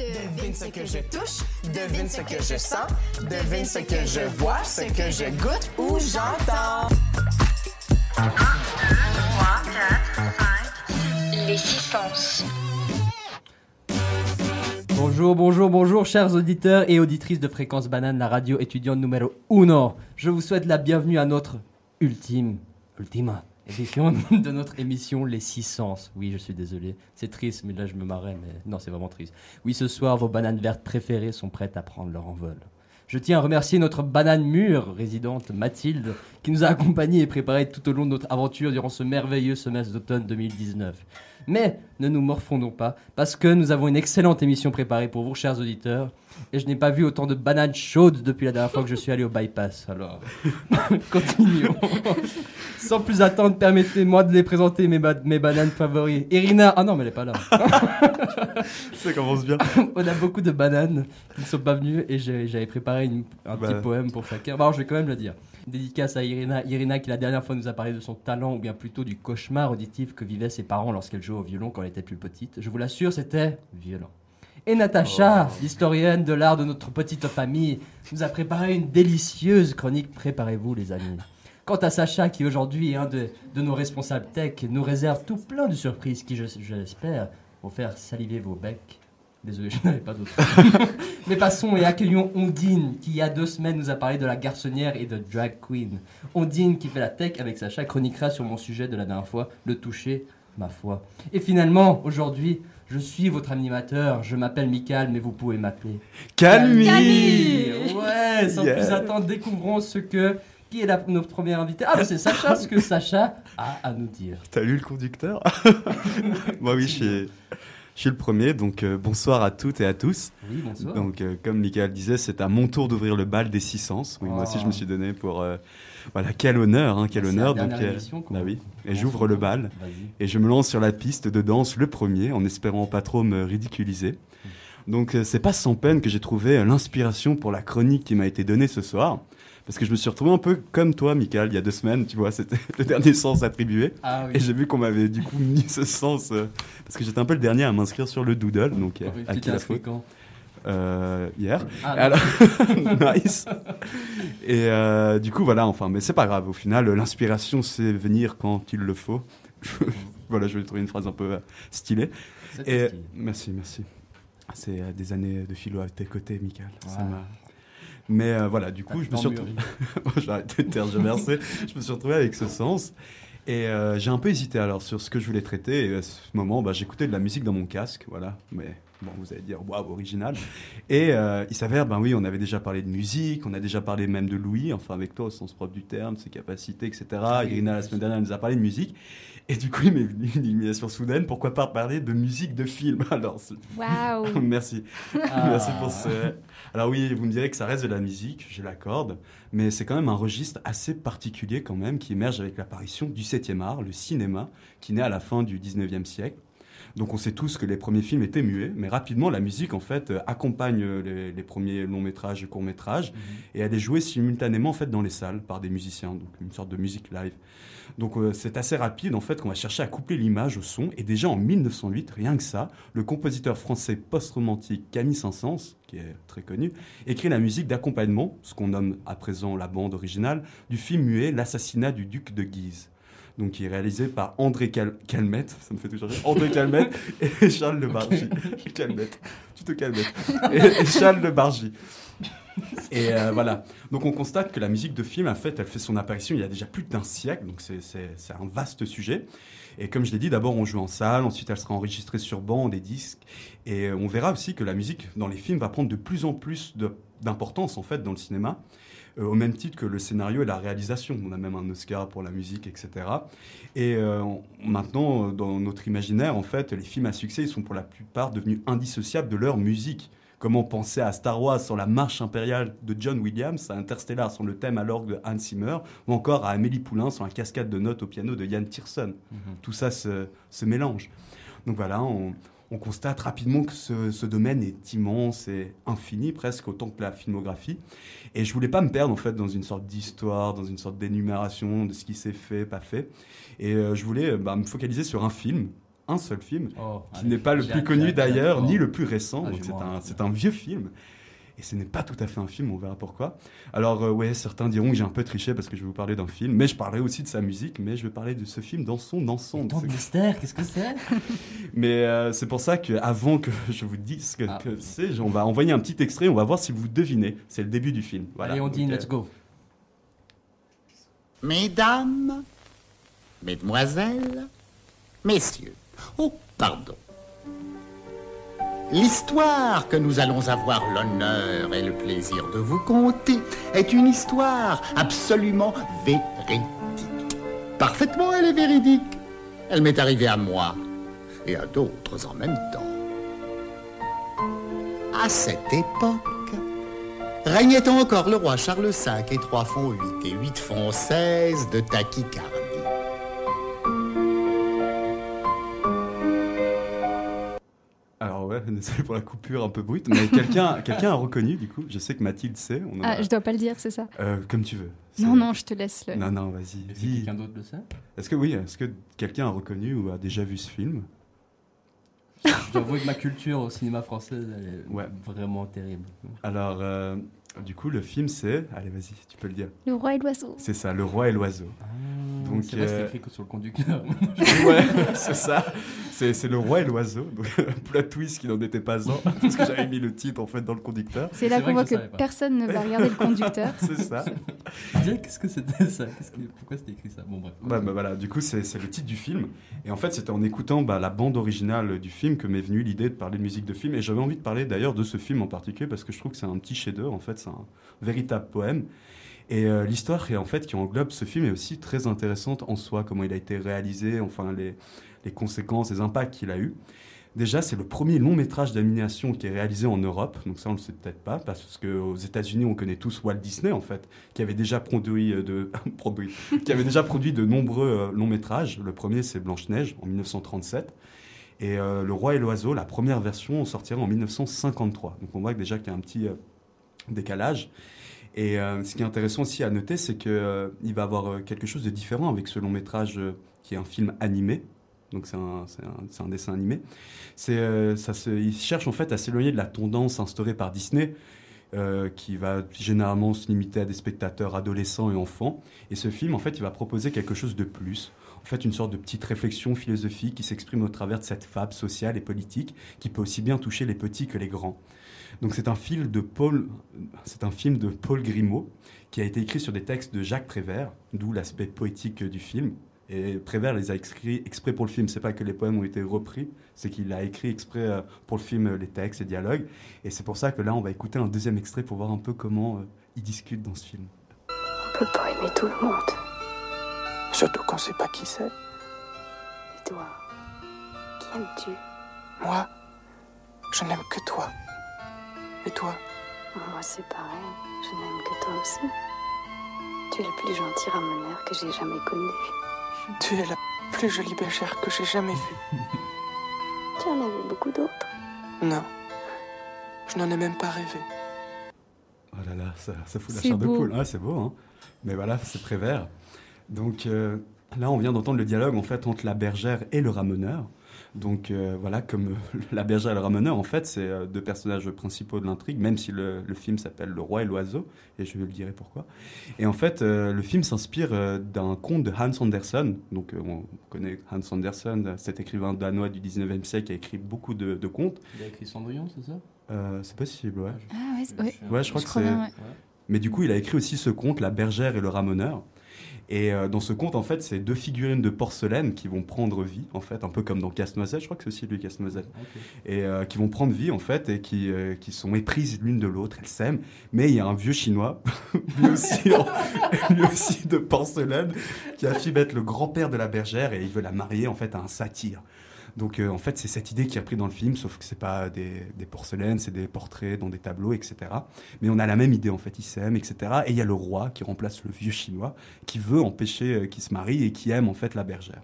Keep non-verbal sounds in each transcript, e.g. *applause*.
Devine ce que je touche, devine ce que je sens, devine ce que je vois, ce que je goûte ou j'entends. Les six sens. Bonjour, bonjour, bonjour, chers auditeurs et auditrices de Fréquence Banane, la radio étudiante numéro 1. Je vous souhaite la bienvenue à notre ultime, ultima *laughs* de notre émission Les Six Sens. Oui, je suis désolé, c'est triste, mais là je me marrais, mais non, c'est vraiment triste. Oui, ce soir, vos bananes vertes préférées sont prêtes à prendre leur envol. Je tiens à remercier notre banane mûre résidente Mathilde qui nous a accompagnés et préparés tout au long de notre aventure durant ce merveilleux semestre d'automne 2019. Mais ne nous morfondons pas parce que nous avons une excellente émission préparée pour vous, chers auditeurs. Et je n'ai pas vu autant de bananes chaudes depuis la dernière fois que je suis allé au bypass. Alors, *laughs* continuons. Sans plus attendre, permettez-moi de les présenter mes, ba- mes bananes favoris. Irina, ah non, mais elle est pas là. *laughs* Ça commence bien. *laughs* On a beaucoup de bananes qui ne sont pas venues et j'avais préparé une- un Bah. petit poème pour chacun. Bon, alors, je vais quand même le dire. Dédicace à Irina. Irina qui la dernière fois nous a parlé de son talent ou bien plutôt du cauchemar auditif que vivaient ses parents lorsqu'elle jouait au violon quand elle était plus petite. Je vous l'assure, c'était violent. Et Natacha, l'historienne de l'art de notre petite famille, nous a préparé une délicieuse chronique. Préparez-vous les amis. Quant à Sacha, qui aujourd'hui est un de, de nos responsables tech, nous réserve tout plein de surprises qui, je, je l'espère, vont faire saliver vos becs. Désolé, je n'avais pas d'autre. *laughs* Mais passons et accueillons Ondine, qui il y a deux semaines nous a parlé de la garçonnière et de drag queen. Ondine qui fait la tech avec Sacha chroniquera sur mon sujet de la dernière fois, le toucher, ma foi. Et finalement, aujourd'hui, je suis votre animateur, je m'appelle Michael, mais vous pouvez m'appeler Calmi Ouais, sans Yeah. plus attendre, découvrons ce que... Qui est la, notre premier invité Ah, bah, c'est Sacha, ce que Sacha a à nous dire. T'as lu le conducteur? *laughs* Moi oui, je suis, je suis le premier, donc euh, bonsoir à toutes et à tous. Oui, bonsoir. Donc euh, comme Michael disait, c'est à mon tour d'ouvrir le bal des six sens. Oui, Moi aussi Oh. je me suis donné pour... euh, voilà, quel honneur, hein, quel honneur. la Donc, bah oui, et j'ouvre le bal. Et je me lance sur la piste de danse le premier, en espérant pas trop me ridiculiser. Donc euh, c'est pas sans peine que j'ai trouvé l'inspiration pour la chronique qui m'a été donnée ce soir. Parce que je me suis retrouvé un peu comme toi, Michael, il y a deux semaines, tu vois, c'était *laughs* le dernier sens attribué. Ah oui. Et j'ai vu qu'on m'avait du coup mis ce sens, euh, parce que j'étais un peu le dernier à m'inscrire sur le doodle, donc euh, Oui, à qui la faute Euh, Hier. Ah. Alors, *laughs* *laughs* nice. Et euh, du coup, voilà, enfin, mais c'est pas grave. Au final, l'inspiration, c'est venir quand il le faut. voilà, je vais trouver une phrase un peu euh, stylée. Et stylé. merci, merci. C'est des années de philo à tes côtés, Michael. Ça m'a- Mais euh, voilà, du coup, T'as je me suis tant retrouvé. mûri. J'ai arrêté de tergiverser. je me suis retrouvé avec ce sens. Et euh, j'ai un peu hésité alors sur ce que je voulais traiter. Et à ce moment, bah, j'écoutais de la musique dans mon casque, voilà. Mais bon, vous allez dire, waouh, original. Et euh, il s'avère, ben oui, on avait déjà parlé de musique, on a déjà parlé même de Louis, enfin avec toi au sens propre du terme, ses capacités, etc. Ah oui, Irina la semaine dernière elle nous a parlé de musique. Et du coup, il m'est venu une illumination soudaine. Pourquoi pas parler de musique de film? *laughs* Alors, Waouh *laughs* merci. Ah. Merci pour ce. Alors oui, vous me direz que ça reste de la musique, je l'accorde, mais c'est quand même un registre assez particulier quand même qui émerge avec l'apparition du 7e art, le cinéma, qui naît à la fin du 19e siècle. Donc on sait tous que les premiers films étaient muets, mais rapidement la musique en fait euh, accompagne euh, les, les premiers longs métrages et courts métrages, et elle est jouée simultanément en fait dans les salles par des musiciens, donc une sorte de musique live. Donc euh, c'est assez rapide en fait qu'on va chercher à coupler l'image au son, et déjà en 1908, rien que ça, le compositeur français post-romantique Camille Saint-Saëns, qui est très connu, écrit la musique d'accompagnement, ce qu'on nomme à présent la bande originale, du film muet L'assassinat du duc de Guise. Donc, qui est réalisé par André Cal- Calmette, ça me fait tout changer, André Calmette et Charles Le Bargy. Calmette, tu te calmettes. Et, et Charles Le Bargy. *laughs* Et euh, voilà. Donc on constate que la musique de film, en fait, elle fait son apparition il y a déjà plus d'un siècle, donc c'est- un vaste sujet. Et comme je l'ai dit, d'abord on joue en salle, ensuite elle sera enregistrée sur bande et disques. Et euh, on verra aussi que la musique dans les films va prendre de plus en plus d'importance en fait dans le cinéma, euh, au même titre que le scénario et la réalisation. On a même un Oscar pour la musique, etc. Et maintenant, dans notre imaginaire, en fait, les films à succès, ils sont pour la plupart devenus indissociables de leur musique. Comment penser à Star Wars sans la marche impériale de John Williams, à Interstellar sans le thème à l'orgue de Hans Zimmer, ou encore à Amélie Poulain sans la cascade de notes au piano de Yann Tiersen. Tout ça se, se mélange. Donc voilà, on, on constate rapidement que ce, ce domaine est immense et infini, presque autant que la filmographie. Et je voulais pas me perdre en fait dans une sorte d'histoire, dans une sorte d'énumération de ce qui s'est fait, pas fait. Et euh, je voulais bah, me focaliser sur un film, un seul film, Oh, qui n'est pas le plus connu d'ailleurs, ni le plus récent. Ah, donc c'est un, vieux film. Et ce n'est pas tout à fait un film, on verra pourquoi. Alors, euh, ouais, certains diront que j'ai un peu triché parce que je vais vous parler d'un film, mais je parlerai aussi de sa musique, mais je vais parler de ce film dans son ensemble. Tant de mystère, qu'est-ce que c'est? *laughs* Mais euh, c'est pour ça que avant que *laughs* je vous dise ce que, Ah. que c'est, on va envoyer un petit extrait, on va voir si vous devinez. C'est le début du film. Voilà. Allez, on dit Donc, let's go. Mesdames, Mesdemoiselles, Messieurs, oh, pardon. L'histoire que nous allons avoir l'honneur et le plaisir de vous conter est une histoire absolument véridique. Parfaitement, elle est véridique. Elle m'est arrivée à moi et à d'autres en même temps. À cette époque, régnait encore le roi Charles V et 3 font 8 et 8 font 16 de tachycardie. Ouais, *laughs* désolé pour la coupure un peu brute, mais quelqu'un *laughs* quelqu'un a reconnu du coup. Je sais que Mathilde sait. On en a- Ah, je dois pas le dire, c'est ça? Euh, comme tu veux. Non, non, je te laisse le. Non, non, vas-y. Est-ce que quelqu'un d'autre le sait? Est-ce que oui, est-ce que quelqu'un a reconnu ou a déjà vu ce film? Je dois avouer que ma culture au cinéma français elle est Ouais. vraiment terrible. Alors, euh, du coup, le film c'est. Allez, vas-y, tu peux le dire. Le roi et l'oiseau. C'est ça, Le Roi et l'Oiseau. Donc, c'est vrai, c'est euh, écrit que sur le conducteur. *laughs* ouais, c'est ça. C'est c'est Le Roi et l'Oiseau. Donc, plot twist qui n'en était pas un, parce que j'avais mis le titre en fait dans le conducteur. C'est là qu'on voit que personne ne va regarder le conducteur. *laughs* C'est ça. Dis, Qu'est-ce que c'était ça? Qu'est-ce que- Pourquoi c'était écrit ça? Bon, bref. Ouais, bah voilà, du coup, c'est c'est le titre du film. Et en fait, c'était en écoutant bah, la bande originale du film que m'est venue l'idée de parler de musique de film. Et j'avais envie de parler d'ailleurs de ce film en particulier parce que je trouve que c'est un petit chef-d'œuvre. En fait, c'est un véritable poème. Et euh, l'histoire, en fait, qui englobe ce film est aussi très intéressante en soi, comment il a été réalisé, enfin, les, les conséquences, les impacts qu'il a eu. Déjà, c'est le premier long métrage d'animation qui est réalisé en Europe, donc ça on le sait peut-être pas, parce qu'aux États-Unis on connaît tous Walt Disney en fait, qui avait déjà produit euh, de *laughs* qui avait déjà produit de nombreux euh, longs métrages. Le premier c'est Blanche Neige en 1937 et euh, Le Roi et l'Oiseau, la première version, sortira en 1953. Donc on voit déjà qu'il y a un petit euh, décalage. Et euh, ce qui est intéressant aussi à noter, c'est qu'il va avoir euh, quelque chose de différent avec ce long métrage euh, qui est un film animé. Donc c'est un, dessin animé. C'est, euh, ça se, il cherche en fait à s'éloigner de la tendance instaurée par Disney, euh, qui va généralement se limiter à des spectateurs adolescents et enfants. Et ce film, en fait, il va proposer quelque chose de plus. En fait, une sorte de petite réflexion philosophique qui s'exprime au travers de cette fable sociale et politique qui peut aussi bien toucher les petits que les grands. Donc c'est un film de Paul, c'est un film de Paul Grimaud qui a été écrit sur des textes de Jacques Prévert, d'où l'aspect poétique du film. Et Prévert les a écrits exprès pour le film. C'est pas que les poèmes ont été repris, c'est qu'il a écrit exprès euh, pour le film euh, les textes, les dialogues. Et c'est pour ça que là, on va écouter un deuxième extrait pour voir un peu comment euh, il discute dans ce film. On peut pas aimer tout le monde. Surtout qu'on sait pas qui c'est. Et toi, qui aimes-tu? Moi, je n'aime que toi. Et toi Moi, c'est pareil. Je n'aime que toi aussi. Tu es le plus gentil ramoneur que j'ai jamais connu. Tu es la plus jolie bergère que j'ai jamais vue. *laughs* Tu en as vu beaucoup d'autres. Non. Je n'en ai même pas rêvé. Oh là là, ça, ça fout la chair de poule. Ah, c'est beau, hein Mais voilà, c'est Prévert. Donc euh, là, on vient d'entendre le dialogue en fait entre la bergère et le ramoneur. Donc euh, voilà, comme euh, *laughs* la bergère et le ramoneur, en fait, c'est euh, deux personnages principaux de l'intrigue, même si le, le film s'appelle Le Roi et l'Oiseau, et je le dirai pourquoi. Et en fait, euh, le film s'inspire euh, d'un conte de Hans Andersen. Donc euh, on connaît Hans Andersen, cet écrivain danois du 19e siècle qui a écrit beaucoup de, de contes. Il a écrit Cendrillon, c'est ça? Euh, c'est possible, ouais. Ah ouais, ouais. Ouais, je crois Je que c'est... bien, ouais. Mais du coup, il a écrit aussi ce conte, La bergère et le ramoneur. Et euh, dans ce conte, en fait, c'est deux figurines de porcelaine qui vont prendre vie, en fait, un peu comme dans Casse-Noisette, je crois que c'est aussi lui Casse-Noisette, Ok. et euh, qui vont prendre vie, en fait, et qui, euh, qui sont éprises l'une de l'autre, elles s'aiment. Mais il y a un vieux chinois, *laughs* lui aussi, en- *laughs* lui aussi de porcelaine, qui affirme être le grand-père de la bergère et il veut la marier, en fait, à un satyre. Donc, euh, en fait, c'est cette idée qui est reprise dans le film, sauf que c'est pas des, porcelaines, c'est des portraits dans des tableaux, etc. Mais on a la même idée, en fait, ils s'aiment, etc. Et il y a le roi qui remplace le vieux chinois, qui veut empêcher euh, qu'ils se marient et qui aime, en fait, la bergère.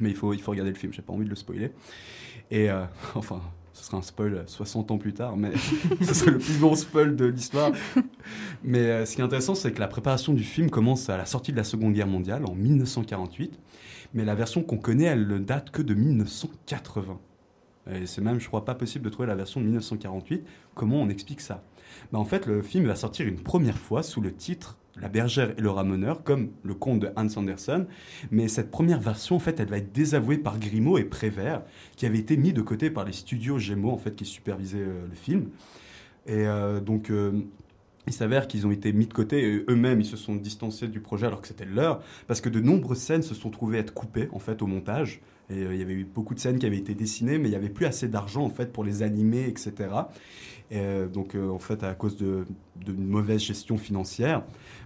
Mais il faut, il faut regarder le film, j'ai pas envie de le spoiler. Et, euh, *laughs* enfin, ce sera un spoil 60 ans plus tard, mais *laughs* ce serait le plus long spoil de l'histoire. Mais ce qui est intéressant, c'est que la préparation du film commence à la sortie de la Seconde Guerre mondiale, en 1948. Mais la version qu'on connaît, elle ne date que de 1980. Et c'est même, je crois, pas possible de trouver la version de 1948. Comment on explique ça? Bah, En fait, le film va sortir une première fois sous le titre La bergère et le ramoneur, comme le conte de Hans Andersen. Mais cette première version, en fait, elle va être désavouée par Grimaud et Prévert, qui avaient été mis de côté par les studios Gémeaux, en fait, qui supervisaient euh, le film. Et euh, donc, euh, il s'avère qu'ils ont été mis de côté eux-mêmes ils se sont distancés du projet alors que c'était leur parce que de nombreuses scènes se sont trouvées être coupées en fait au montage. Et euh, il y avait eu beaucoup de scènes qui avaient été dessinées mais il n'y avait plus assez d'argent en fait pour les animer etc et, euh, donc euh, en fait à cause de d'une mauvaise gestion financière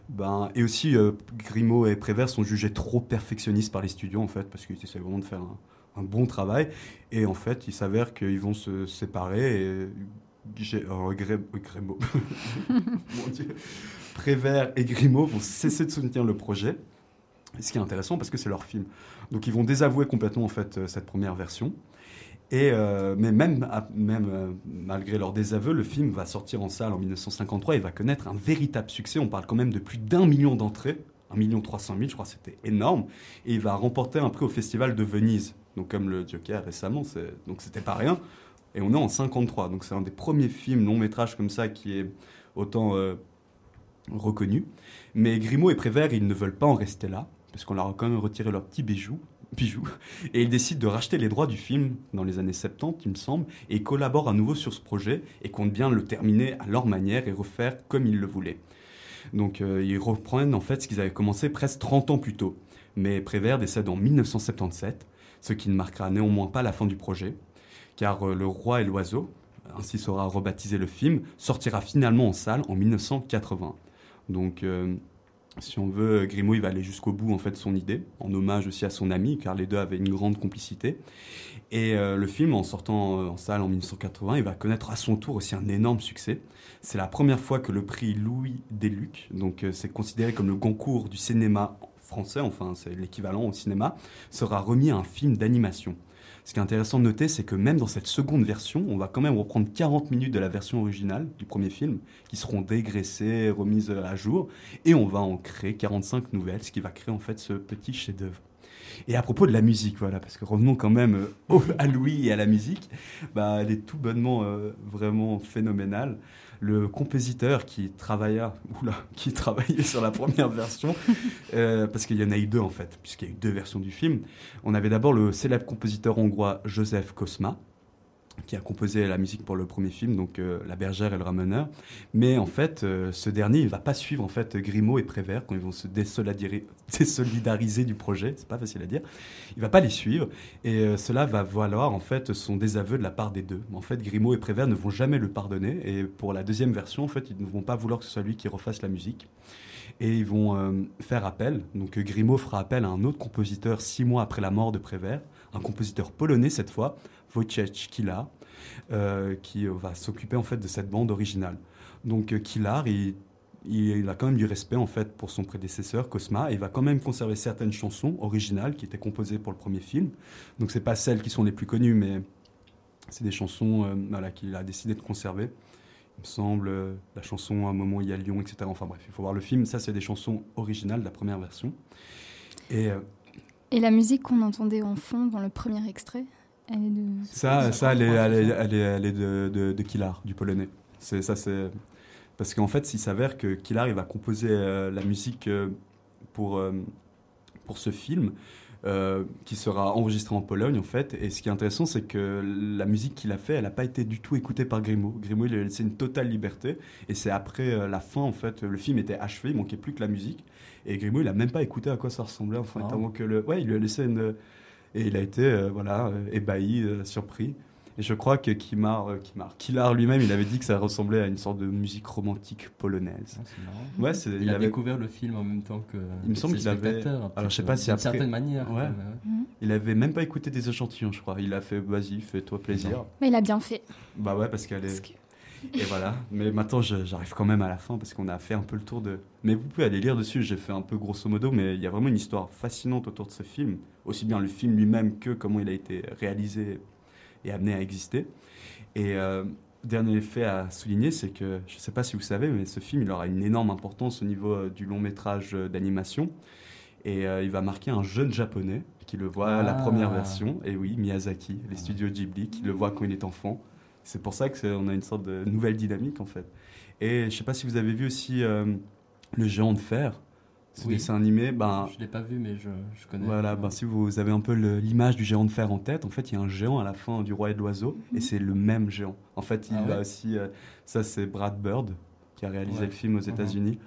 ben, et aussi Grimaud et Prévert sont jugés trop perfectionnistes par les studios en fait parce qu'ils essaient vraiment de faire un, bon travail. Et en fait il s'avère qu'ils vont se séparer *laughs* Prévert et Grimaud vont cesser de soutenir le projet. Ce qui est intéressant parce que c'est leur film. Donc ils vont désavouer complètement en fait euh, cette première version. Et euh, mais même, même euh, malgré leur désaveu, le film va sortir en salle en 1953 et va connaître un véritable succès. On parle quand même de plus d'un million d'entrées, un million trois cent mille, je crois, c'était énorme. Et il va remporter un prix au Festival de Venise. Donc comme le Joker récemment, donc c'était pas rien. Et on est en 53, donc c'est un des premiers films long métrage comme ça qui est autant euh, reconnu. Mais Grimaud et Prévert, ils ne veulent pas en rester là, parce qu'on leur a quand même retiré leurs petits bijoux. *laughs* Et ils décident de racheter les droits du film dans les années 70, il me semble, et collaborent à nouveau sur ce projet et comptent bien le terminer à leur manière et refaire comme ils le voulaient. Donc euh, ils reprennent en fait ce qu'ils avaient commencé presque 30 ans plus tôt. Mais Prévert décède en 1977, ce qui ne marquera néanmoins pas la fin du projet, car euh, Le Roi et l'Oiseau, ainsi sera rebaptisé le film, sortira finalement en salle en 1980. Donc, euh, si on veut, Grimaud il va aller jusqu'au bout en fait de son idée, en hommage aussi à son ami, car les deux avaient une grande complicité. Et euh, le film, en sortant en salle en 1980, il va connaître à son tour aussi un énorme succès. C'est la première fois que le prix Louis Deluc, donc c'est considéré comme le Goncourt du cinéma français, enfin c'est l'équivalent au cinéma, sera remis à un film d'animation. Ce qui est intéressant de noter, c'est que même dans cette seconde version, on va quand même reprendre 40 minutes de la version originale du premier film, qui seront dégraissées, remises à jour, et on va en créer 45 nouvelles, ce qui va créer en fait ce petit chef-d'œuvre. Et à propos de la musique, voilà, parce que revenons quand même euh, à Louis et à la musique, bah, elle est tout bonnement euh, vraiment phénoménale. Le compositeur qui travailla, oula, qui travaillait sur la première version, *laughs* euh, parce qu'il y en a eu deux en fait, puisqu'il y a eu deux versions du film. On avait d'abord le célèbre compositeur hongrois Joseph Kosma, qui a composé la musique pour le premier film, donc euh, La Bergère et le Ramoneur. Mais en fait, euh, ce dernier, il va pas suivre en fait Grimaud et Prévert quand ils vont se désolidari- *laughs* désolidariser du projet. C'est pas facile à dire. Il va pas les suivre et euh, cela va valoir en fait son désaveu de la part des deux. En fait, Grimaud et Prévert ne vont jamais le pardonner et pour la deuxième version, en fait, ils ne vont pas vouloir que ce soit lui qui refasse la musique et ils vont faire appel. Donc Grimaud fera appel à un autre compositeur six mois après la mort de Prévert, un compositeur polonais cette fois, Wojciech Kilar, euh, qui euh, va s'occuper en fait de cette bande originale. Donc euh, Kilar, il, il a quand même du respect en fait pour son prédécesseur Cosma et il va quand même conserver certaines chansons originales qui étaient composées pour le premier film. Donc c'est pas celles qui sont les plus connues, mais c'est des chansons voilà, qu'il a décidé de conserver. Il me semble la chanson un moment il y a Lyon, etc. Enfin bref, il faut voir le film. Ça c'est des chansons originales la première version. Et la musique qu'on entendait en fond dans le premier extrait, elle est de. Ça, ça, elle est, elle est, elle est, elle est de, de, de Kilar, du polonais. C'est ça, c'est parce qu'en fait, il s'avère que Kilar, il va composer euh, la musique euh, pour euh, pour ce film. euh, qui sera enregistré en Pologne en fait et ce qui est intéressant c'est que la musique qu'il a fait elle n'a pas été du tout écoutée par Grimaud Grimaud il lui a laissé une totale liberté et c'est après euh, la fin en fait le film était achevé il manquait plus que la musique et Grimaud il a même pas écouté à quoi ça ressemblait enfin tellement que le ouais il lui a laissé une et il a été euh, voilà euh, ébahi, euh, surpris. Et je crois que Kimar, euh, Kilar lui-même, il avait dit que ça ressemblait à une sorte de musique romantique polonaise. Ah, c'est marrant. Ouais, Il, il, a avait, découvre le film en même temps que. Il me semble qu'il avait- alors, je sais pas si d'une après- certaine manière. Ouais. mais il avait même pas écouté des échantillons, je crois. Il a fait, vas-y, fais-toi plaisir. Mais il a bien fait. Bah ouais, parce qu'elle Parce est. que- Et voilà. Mais maintenant, j'arrive quand même à la fin parce qu'on a fait un peu le tour de. Mais vous pouvez aller lire dessus. J'ai fait un peu grosso modo, mais il y a vraiment une histoire fascinante autour de ce film. Aussi bien le film lui-même que comment il a été réalisé et amené à exister. Et euh, dernier fait à souligner, c'est que je ne sais pas si vous savez, mais ce film il aura une énorme importance au niveau euh, du long métrage euh, d'animation. Et euh, il va marquer un jeune japonais qui le voit la Ah. première version. Et oui, Miyazaki, les studios Ghibli, qui le voit quand il est enfant. C'est pour ça qu'on a une sorte de nouvelle dynamique en fait. Et je sais pas si vous avez vu aussi euh, Le Géant de Fer, ce Oui. dessin animé. Ben, Je l'ai pas vu, mais je, je connais. voilà, ben, si vous avez un peu l'image du géant de fer en tête, en fait, il y a un géant à la fin du Roi et de l'Oiseau, et c'est le même géant. En fait, il Ah ouais a aussi, euh, ça c'est Brad Bird qui a réalisé Ouais. le film aux Mhm. États-Unis,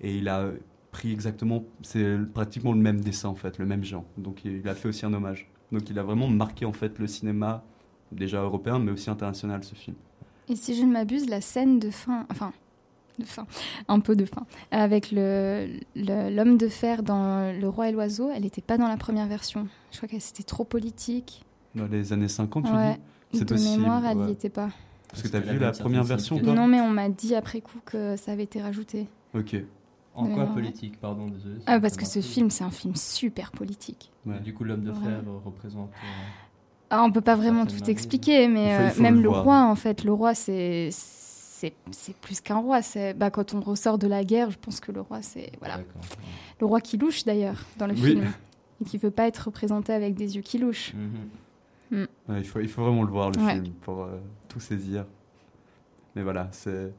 et il a pris exactement, c'est pratiquement le même dessin en fait, le même géant. Donc il a fait aussi un hommage. Donc il a vraiment marqué en fait le cinéma déjà européen, mais aussi international ce film. Et si je ne m'abuse, la scène de fin, enfin, de un peu de fin, avec le le- l'homme de fer dans Le Roi et l'Oiseau, elle n'était pas dans la première version. Je crois que c'était trop politique. Dans les années 50, tu Ouais. dis? C'est de possible, mémoire, elle n'y ouais. était pas. Parce que tu as vu la première version, toi? Non, mais on m'a dit après coup que ça avait été rajouté. Ok. En quoi politique, pardon, désolé. Ah, parce que ce film, c'est un film super politique. Ouais. du coup, l'homme de Ouais. fer représente. euh, Ah, on peut pas vraiment tout expliquer, mais Il faut- il euh, même le roi, en fait, le roi, c'est c'est plus qu'un roi. C'est bah, quand on ressort de la guerre, je pense que le roi, c'est voilà, D'accord. le roi qui louche d'ailleurs dans le Oui. film *laughs* et qui veut pas être représenté avec des yeux qui louchent. Mhm. Ouais, il, faut, il faut vraiment le voir, le Ouais. film, pour euh, tout saisir. Mais voilà, c'est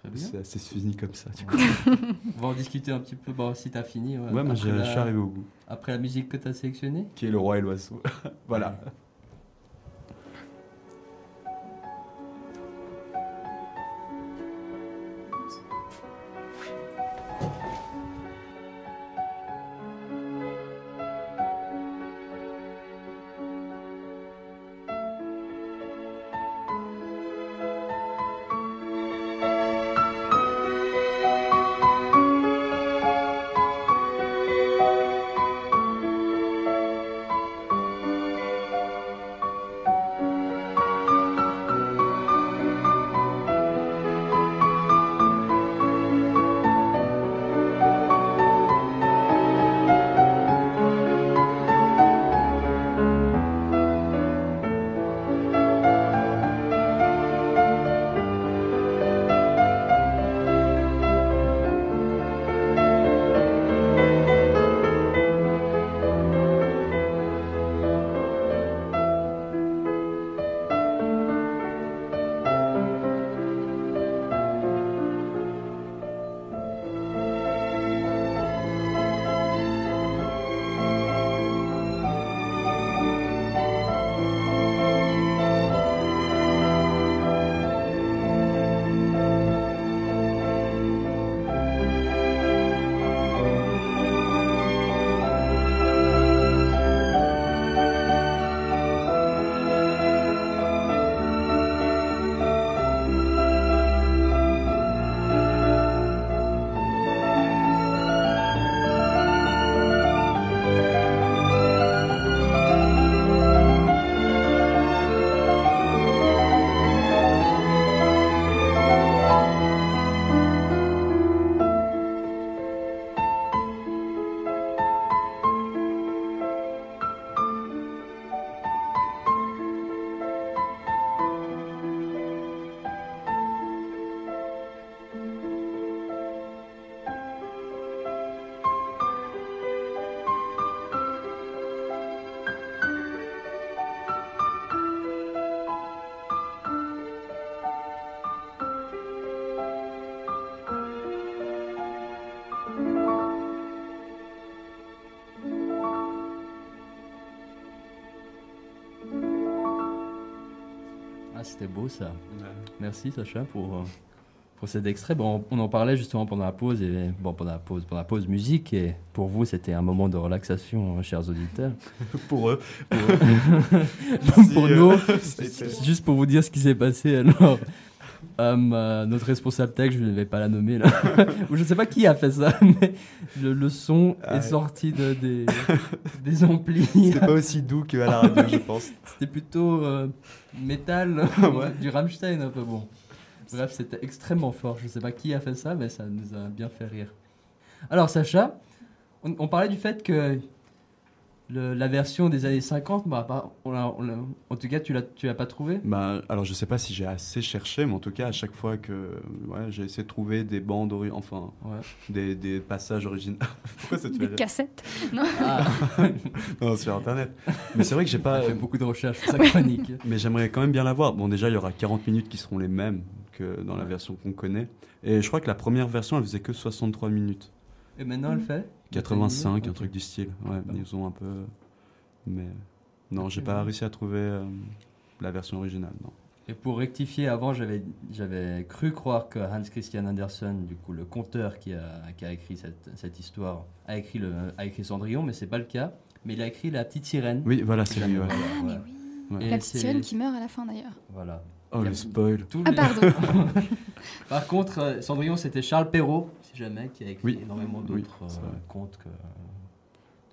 Très bien. c'est assez fini comme ça, du coup. *laughs* On va en discuter un petit peu. Bon, si t'as fini. Ouais, moi, j'ai- la- je suis arrivé au bout. Après la musique que t'as sélectionnée? Qui est le roi et l'oiseau. *laughs* voilà. C'était beau ça. Merci Sacha pour, euh, pour cet extrait. Bon, on en parlait justement pendant la pause et bon pendant la pause, pendant la pause musique et pour vous c'était un moment de relaxation, hein, chers auditeurs. *laughs* *laughs* pour eux. pour nous, euh, *laughs* juste pour vous dire ce qui s'est passé alors. Euh, notre responsable tech, je ne vais pas la nommer là. *laughs* je ne sais pas qui a fait ça, *laughs* mais le, le son Ah est ouais. sorti de, des, *laughs* des amplis. C'était pas aussi doux qu'à la radio, je pense. C'était plutôt euh, métal, Ouais. du Rammstein un peu bon. Bref, c'était extrêmement fort. Je sais pas qui a fait ça, mais ça nous a bien fait rire. Alors Sacha, on, on parlait du fait que le- la version des années 50, bah, bah, on l'a- on l'a- en tout cas, tu l'as, tu l'as pas trouvé Bah, alors je sais pas si j'ai assez cherché, mais en tout cas à chaque fois que ouais, j'ai essayé de trouver des bandes, ori- enfin Ouais. des, des passages originaux. *laughs* Pourquoi ça te fait Des cassettes. Ah, *laughs* Non, sur internet. Mais c'est vrai que j'ai pas. *laughs* a fait beaucoup de recherches pour sa chronique. Mais j'aimerais quand même bien la voir. Bon, déjà il y aura 40 minutes qui seront les mêmes que dans la version qu'on connaît. Et je crois que la première version elle faisait que 63 minutes. Et maintenant, elle fait 85, un truc du style. Ouais, ils ont un peu. Mais non, j'ai pas réussi à trouver euh, la version originale. Non. Et pour rectifier, avant, j'avais, j'avais cru croire que Hans Christian Andersen, du coup, le conteur qui a, qui a écrit cette, cette histoire, a écrit, le, a écrit Cendrillon, mais c'est pas le cas. Mais il a écrit La Petite Sirène. Oui, voilà, c'est lui. ouais. Ah, mais ouais. oui. La petite sirène qui meurt à la fin d'ailleurs. Voilà. Oh le spoil. Tous Ah, les- pardon. *laughs* Par contre, euh, Cendrillon, c'était Charles Perrault, si jamais, qui a écrit Oui. énormément Oui, d'autres c'est euh, contes que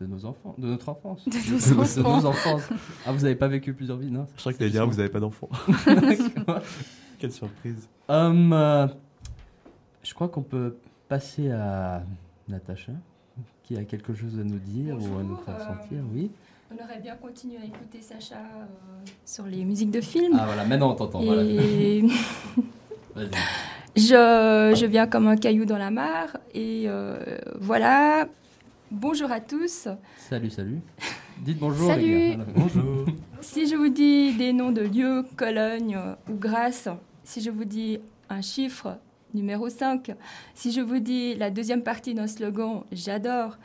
de nos enfants, de notre enfance. De *laughs* nos enfants. nos enfances. Ah, vous avez pas vécu plusieurs vies, non? Je crois que t'allais dire vous avez pas d'enfant. *laughs* Quelle surprise. Hum, euh, je crois qu'on peut passer à Natacha, qui a quelque chose à nous dire ou à nous faire euh, sentir, oui. On aurait bien continué à écouter Sacha euh, sur les musiques de films. Ah voilà, maintenant on t'entend. Voilà. Et *laughs* Vas-y. je, je viens comme un caillou dans la mare. Et euh, voilà. Bonjour à tous. Salut, salut. Dites bonjour Salut. les gars. Voilà. Bonjour. *laughs* Si je vous dis des noms de lieux, Cologne ou Grasse, si je vous dis un chiffre, numéro 5, si je vous dis la deuxième partie d'un slogan, j'adore,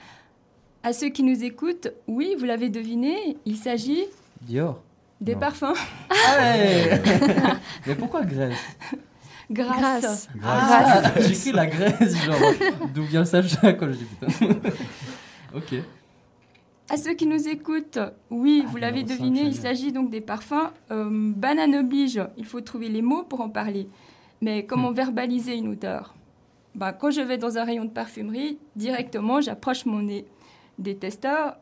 à ceux qui nous écoutent, oui, vous l'avez deviné, il s'agit Dior. des Non. parfums Ah ouais *laughs* Mais pourquoi Grèce? Grasse. Grâce. Ah, J'ai cru la Grèce, genre d'où vient Sacha quand je dis putain. *laughs* ok. À ceux qui nous écoutent, oui, Ah, vous l'avez deviné, il s'agit donc des parfums. Euh, banane oblige, il faut trouver les mots pour en parler. Mais comment verbaliser une odeur? Ben, Quand je vais dans un rayon de parfumerie, directement, j'approche mon nez des testeurs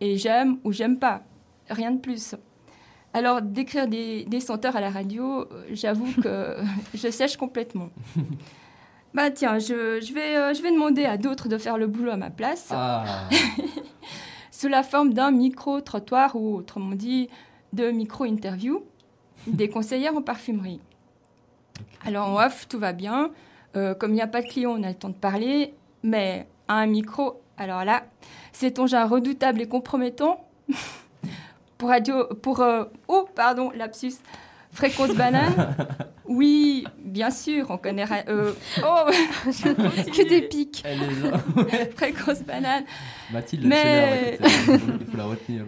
et j'aime ou j'aime pas. Rien de plus. Alors, décrire des, des senteurs à la radio, euh, j'avoue que *laughs* je sèche complètement. Bah tiens, je, je vais, euh, je vais demander à d'autres de faire le boulot à ma place Ah. *laughs* sous la forme d'un micro-trottoir ou autrement dit de micro-interview des *laughs* conseillères en parfumerie. Alors en off, tout va bien. Euh, comme il n'y a pas de clients, on a le temps de parler. Mais à un micro, alors là, c'est ton genre redoutable et compromettant *laughs* pour radio, pour euh, oh pardon, lapsus, fréquence banane. *laughs* Oui, bien sûr, on connaît. euh, oh, *laughs* Que des pics. Elle est là. fréquence banane. Mathilde, Mais- il faut la retenir.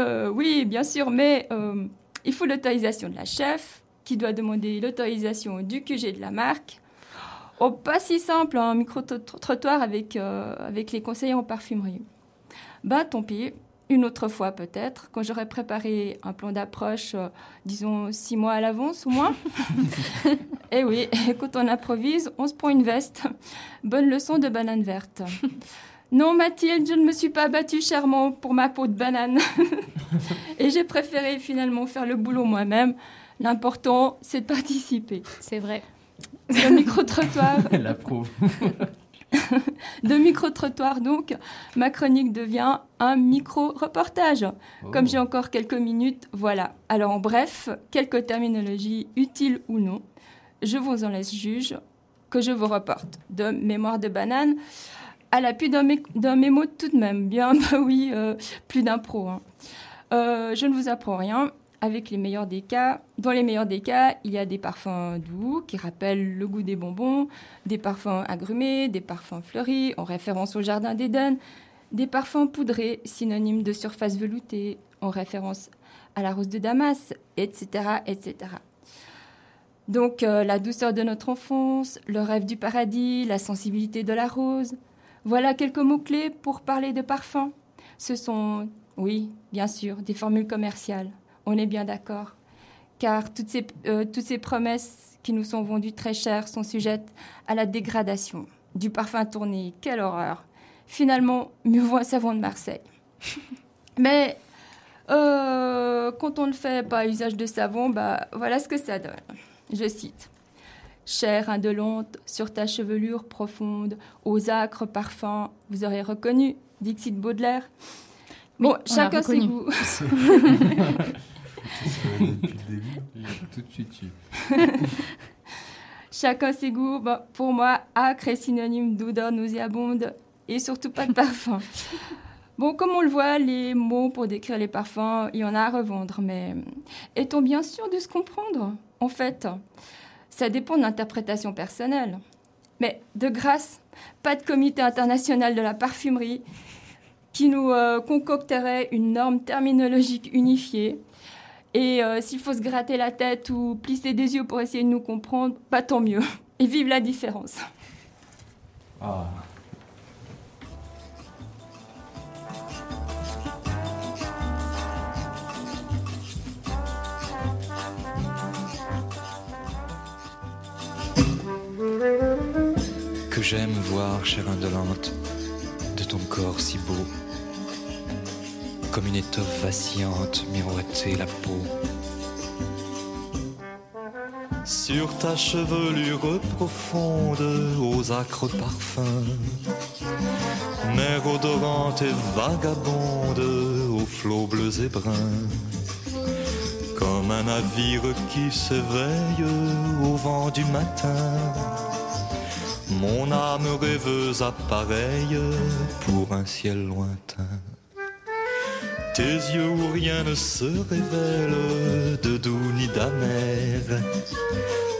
Euh, oui, bien sûr, mais euh, il faut l'autorisation de la chef, qui doit demander l'autorisation du QG de la marque. Oh, pas si simple, un micro-trottoir avec, euh, avec les conseillers en parfumerie. Bah, tant pis, une autre fois peut-être, quand j'aurai préparé un plan d'approche, euh, disons six mois à l'avance ou moins. *laughs* Et oui, quand on improvise, on se prend une veste. Bonne leçon de banane verte. Non, Mathilde, je ne me suis pas battue chèrement pour ma peau de banane. *laughs* Et j'ai préféré finalement faire le boulot moi-même. L'important, c'est de participer. C'est vrai. Le micro-trottoir, *laughs* Elle approuve. *laughs* de micro-trottoir donc, ma chronique devient un micro-reportage. Comme Oh. j'ai encore quelques minutes, voilà. Alors en bref, quelques terminologies utiles ou non, je vous en laisse juge, que je vous reporte. De mémoire de banane à l'appui d'un mé- d'un mémo tout de même. Bien, *laughs* bah oui, euh, plus d'impro. hein. Euh, je ne vous apprends rien. Avec les meilleurs des cas, dans les meilleurs des cas, il y a des parfums doux qui rappellent le goût des bonbons, des parfums agrumés, des parfums fleuris, en référence au jardin d'Éden, des parfums poudrés, synonymes de surface veloutée, en référence à la rose de Damas, etc., etc. Donc euh, la douceur de notre enfance, le rêve du paradis, la sensibilité de la rose. Voilà quelques mots-clés pour parler de parfum. Ce sont, oui, bien sûr, des formules commerciales. On est bien d'accord. Car toutes ces, euh, toutes ces promesses qui nous sont vendues très chères sont sujettes à la dégradation. Du parfum tourné, quelle horreur. Finalement, mieux vaut un savon de Marseille. *laughs* Mais euh, quand on ne fait pas usage de savon, bah, voilà ce que ça donne. Je cite. Chair indolente sur ta chevelure profonde, aux acres parfums, vous aurez reconnu, Dixit Baudelaire. Bon, Oui, chacun ses goûts. *laughs* *laughs* Depuis le début. Tout de suite su. Chacun ses goûts. Pour moi, acre est synonyme d'odeur nauséabonde et surtout pas de *laughs* parfum. Bon, comme on le voit, les mots pour décrire les parfums, il y en a à revendre, mais est-on bien sûr de se comprendre? En fait, ça dépend de l'interprétation personnelle. Mais de grâce, pas de comité international de la parfumerie qui nous euh, concocterait une norme terminologique unifiée. Et euh, s'il faut se gratter la tête ou plisser des yeux pour essayer de nous comprendre, pas tant mieux. *laughs* Et vive la différence. Que j'aime voir, chère indolente, de ton corps si beau, comme une étoffe vacillante miroiter la peau. Sur ta chevelure profonde, aux acres parfums, mer odorante et vagabonde, aux flots bleus et bruns, comme un navire qui s'éveille au vent du matin. Mon âme rêveuse appareille pour un ciel lointain. Tes yeux où rien ne se révèle de doux ni d'amer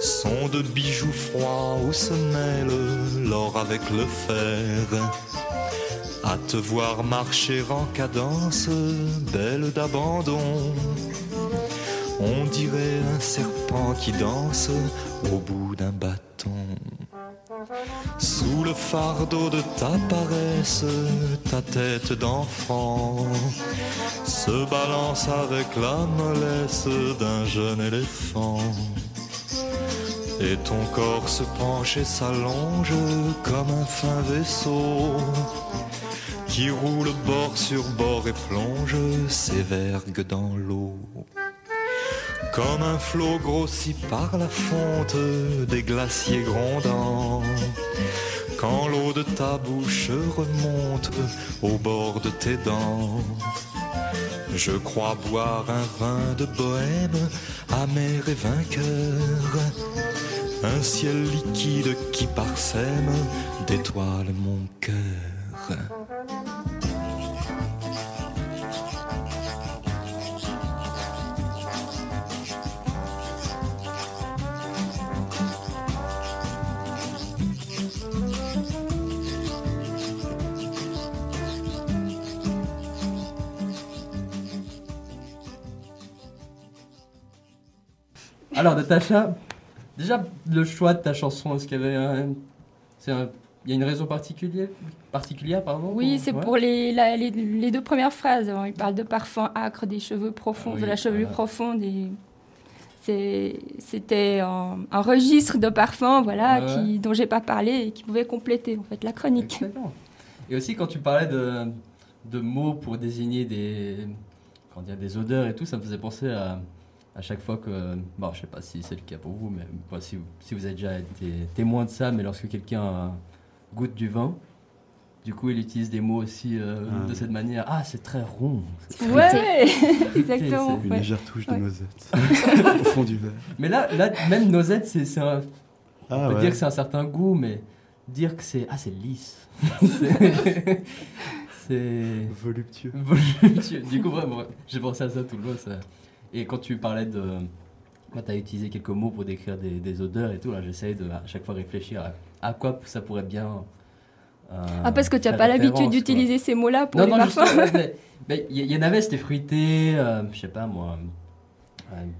sont de bijoux froids où se mêle l'or avec le fer. À te voir marcher en cadence, belle d'abandon, on dirait un serpent qui danse au bout d'un bâton. Sous le fardeau de ta paresse, ta tête d'enfant se balance avec la mollesse d'un jeune éléphant. Et ton corps se penche et s'allonge comme un fin vaisseau qui roule bord sur bord et plonge ses vergues dans l'eau. Comme un flot grossi par la fonte des glaciers grondants. Quand l'eau de ta bouche remonte au bord de tes dents. Je crois boire un vin de bohème, amer et vainqueur. Un ciel liquide qui parsème d'étoiles mon cœur. Alors, Natacha, déjà, le choix de ta chanson, est-ce qu'il y avait un. c'est un- Il y a une raison particulière, particulière pardon Oui, c'est ouais. pour les, la- les, les deux premières phrases. hein. Il parle de parfum acre, des cheveux profonds, Ah oui, de la chevelure voilà. profonde. Et c'était un, un registre de parfums voilà, Ouais, qui, dont j'ai pas parlé et qui pouvait compléter en fait la chronique. Excellent. Et aussi, quand tu parlais de, de mots pour désigner des, des odeurs et tout, ça me faisait penser à, à chaque fois que. Bon, je sais pas si c'est le cas pour vous, mais bon, si, vous, si vous avez déjà été témoin de ça, mais lorsque quelqu'un goûte du vin, du coup, il utilise des mots aussi euh, Ah. de cette manière. Ah, c'est très rond. c'est Ouais, *laughs* exactement. Une ouais. légère touche de Ouais. noisette *laughs* au fond du verre. Mais là, là même Nosette, c'est c'est un, Ah On peut ouais. dire que c'est un certain goût, mais dire que c'est ah c'est lisse, *laughs* c'est c'est voluptueux. voluptueux. Du coup vraiment, j'ai pensé à ça tout le long. Ça. Et quand tu parlais de, tu as utilisé quelques mots pour décrire des, des odeurs et tout. Là, j'essaye de à chaque fois réfléchir à, à quoi ça pourrait bien. euh, Ah, parce que tu n'as pas l'habitude d'utiliser ces mots-là pour Non, les non, parfums. *laughs* il y, y en avait, c'était fruité, euh, je sais pas moi.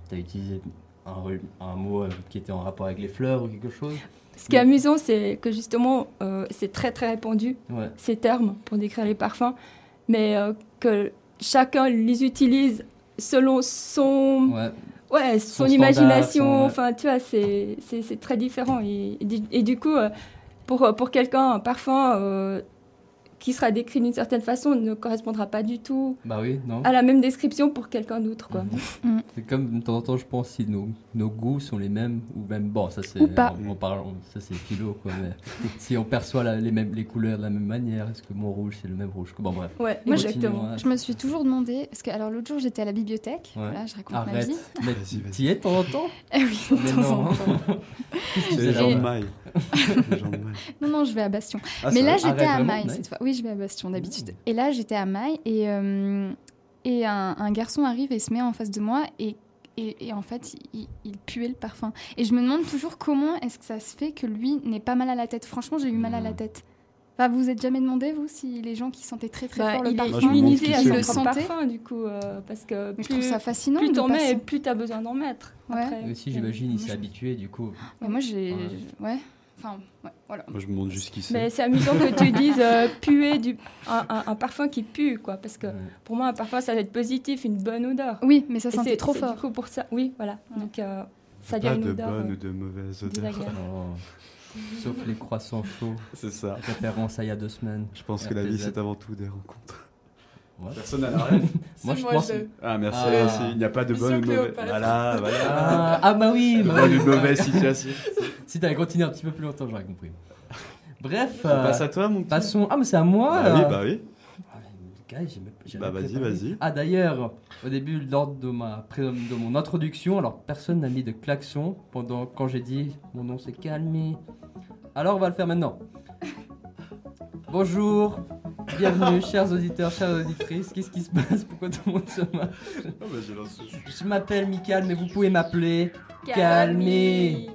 tu as utilisé un, mot euh, qui était en rapport avec les fleurs ou quelque chose. Ce qui est amusant, c'est que justement, euh, c'est très très répandu, Ouais. ces termes pour décrire les parfums, mais euh, que chacun les utilise selon son, Ouais. ouais, Son imagination. son-. Enfin, tu vois, c'est c'est- c'est très différent. Et, et du- et du coup, euh, pour, pour quelqu'un, un parfum euh, qui sera décrit d'une certaine façon ne correspondra pas du tout Bah oui, non. à la même description pour quelqu'un d'autre. Quoi. C'est comme de temps en temps, je pense, si nos, nos goûts sont les mêmes, ou même, bon, ça c'est. Ou pas. On, on parle, on- ça c'est philo, quoi. Mais si on perçoit la- les, mêmes, les couleurs de la même manière, est-ce que mon rouge c'est le même rouge? Bon, bref. Ouais, Moi, exactement. Continuons, Je me suis toujours demandé, parce que alors l'autre jour j'étais à la bibliothèque, Ouais. voilà, je raconte ma Arrête. vie. Mais Vas-y, vas-y. t'y es de temps en temps? Eh oui, de temps non. en temps. C'est *laughs* les gens de maille. Non, non, je vais à Bastion. Ah, Mais là, j'étais à Maille cette fois. Oui, je vais à Bastion d'habitude. Mmh. Et là, j'étais à Maille et, euh, et un, un garçon arrive et se met en face de moi et, et, et en fait, il, il puait le parfum. Et je me demande toujours comment est-ce que ça se fait que lui n'ait pas mal à la tête. Franchement, j'ai eu mal à Mmh. la tête. Enfin, vous vous êtes jamais demandé, vous, si les gens qui sentaient très très Bah, fort le il parfum, me demande immunisé à le parfum, du coup, euh, parce que Mais je plus, trouve ça fascinant. plus t'en mets, plus t'as besoin d'en mettre. Ouais. après. Et aussi, j'imagine, il s'est habitué, du coup. Mais moi, j'ai. Ouais. Ouais. Enfin, ouais, voilà. Moi, je me demande juste qui c'est. Mais c'est amusant que tu dises euh, puer du, un, un- un parfum qui pue, quoi. Parce que Ouais. pour moi, un parfum, ça doit être positif, une bonne odeur. Oui, mais ça sentait c'est- trop c'est fort. Du coup, pour ça, oui, voilà. Donc, euh, ça Pas devient une de odeur bonne euh, ou de mauvaise odeur. Oh. *laughs* Sauf les croissants chauds. C'est ça. Référence à il y a deux semaines. Je pense que la vie, c'est avant tout des rencontres. Ouais. Personne n'a la rêve. *laughs* Moi, je moi, pense. je- Ah, merci. Ah. merci. Il n'y a pas de bonne ou de mauvaise. Voilà, voilà. Ah, *laughs* ah, bah oui, De bah bonne ou mauvaise situation. *laughs* Si t'avais continué un petit peu plus longtemps, j'aurais compris. Bref, On euh, passe à toi, mon petit. passons. Ah, mais c'est à moi Bah oui, euh. bah oui. Ah, même- Bah, vas-y, vas-y. Ah d'ailleurs, au début, lors de, ma, de mon introduction, alors personne n'a mis de klaxon pendant quand j'ai dit mon nom c'est Calmi. Alors on va le faire maintenant. Bonjour, bienvenue chers auditeurs, chères auditrices. Qu'est-ce qui se passe? Pourquoi tout le monde se marche bah, j'ai lancé. Je m'appelle Michael, mais vous pouvez m'appeler Calmi.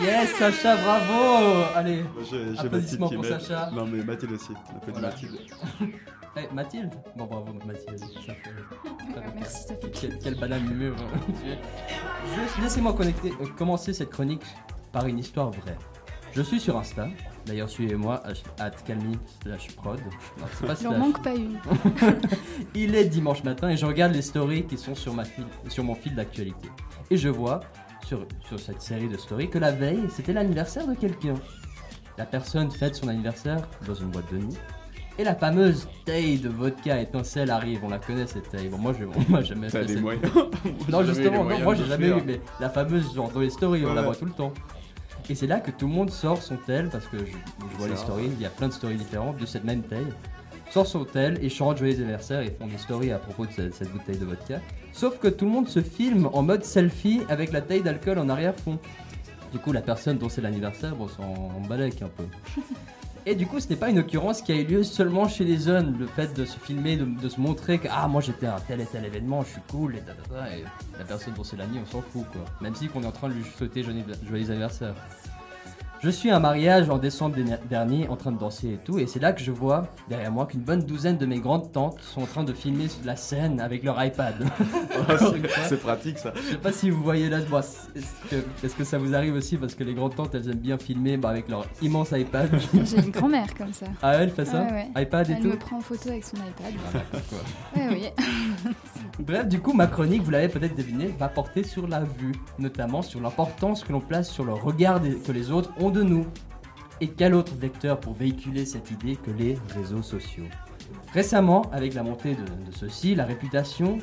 Yes, Sacha, bravo Allez, j'ai- j'ai Mathilde Applaudissements pour m'aide. Sacha. Non, mais Mathilde aussi. Voilà. Mathilde. Eh, Mathilde? Bon, bravo Mathilde. Ça fait... Merci, ça fait Quelle, quelle banane mûre. Je- Laissez-moi connecter- euh, commencer cette chronique par une histoire vraie. Je suis sur Insta. D'ailleurs, suivez-moi, at calmi slash prod. Non, pas Il en slash. manque pas une. *laughs* Il est dimanche matin et je regarde les stories qui sont sur, ma fil- sur mon fil d'actualité. Et je vois sur, sur cette série de stories que la veille, c'était l'anniversaire de quelqu'un. La personne fête son anniversaire dans une boîte de nuit. Et la fameuse taille de vodka étincelle arrive. On la connaît cette taille. Bon, moi, je, *laughs* m'a jamais fait les cette- moyens. non, justement, non, moi de j'ai jamais eu, mais la fameuse, genre dans les stories, on la voit tout le temps. Et c'est là que tout le monde sort son tel, parce que je, je vois les stories, il y a plein de stories différentes de cette même taille. Sort son tel et chante joyeux anniversaire et font des stories à propos de ce- cette bouteille de vodka. Sauf que tout le monde se filme en mode selfie avec la taille d'alcool en arrière-fond. Du coup, la personne dont c'est l'anniversaire, bon, s'en balèque un peu. *laughs* Et du coup, ce n'est pas une occurrence qui a eu lieu seulement chez les jeunes. Le fait de se filmer, de, se montrer que ah moi j'étais un tel et tel événement, je suis cool et tatata. Et la personne dont c'est l'ami, on s'en fout quoi. Même si qu'on est en train de lui souhaiter joyeux, joyeux anniversaire. Je suis à un mariage en décembre dernier en train de danser et tout, et c'est là que je vois derrière moi qu'une bonne douzaine de mes grandes tantes sont en train de filmer la scène avec leur iPad. *laughs* *laughs* Fois. C'est pratique ça. Je sais pas si vous voyez là, bon, est-ce que, ça vous arrive aussi parce que les grandes tantes elles aiment bien filmer bah, avec leur immense iPad. *laughs* J'ai une grand-mère comme ça. Ah elle fait ça Ouais, ouais. iPad et Elle tout me prend en photo avec son iPad. Quoi. Ouais, oui. Bref, du coup, ma chronique, vous l'avez peut-être deviné, va porter sur la vue, notamment sur l'importance que l'on place sur le regard que les autres ont de nous. Et quel autre vecteur pour véhiculer cette idée que les réseaux sociaux? Récemment, avec la montée de, de ceux-ci, la réputation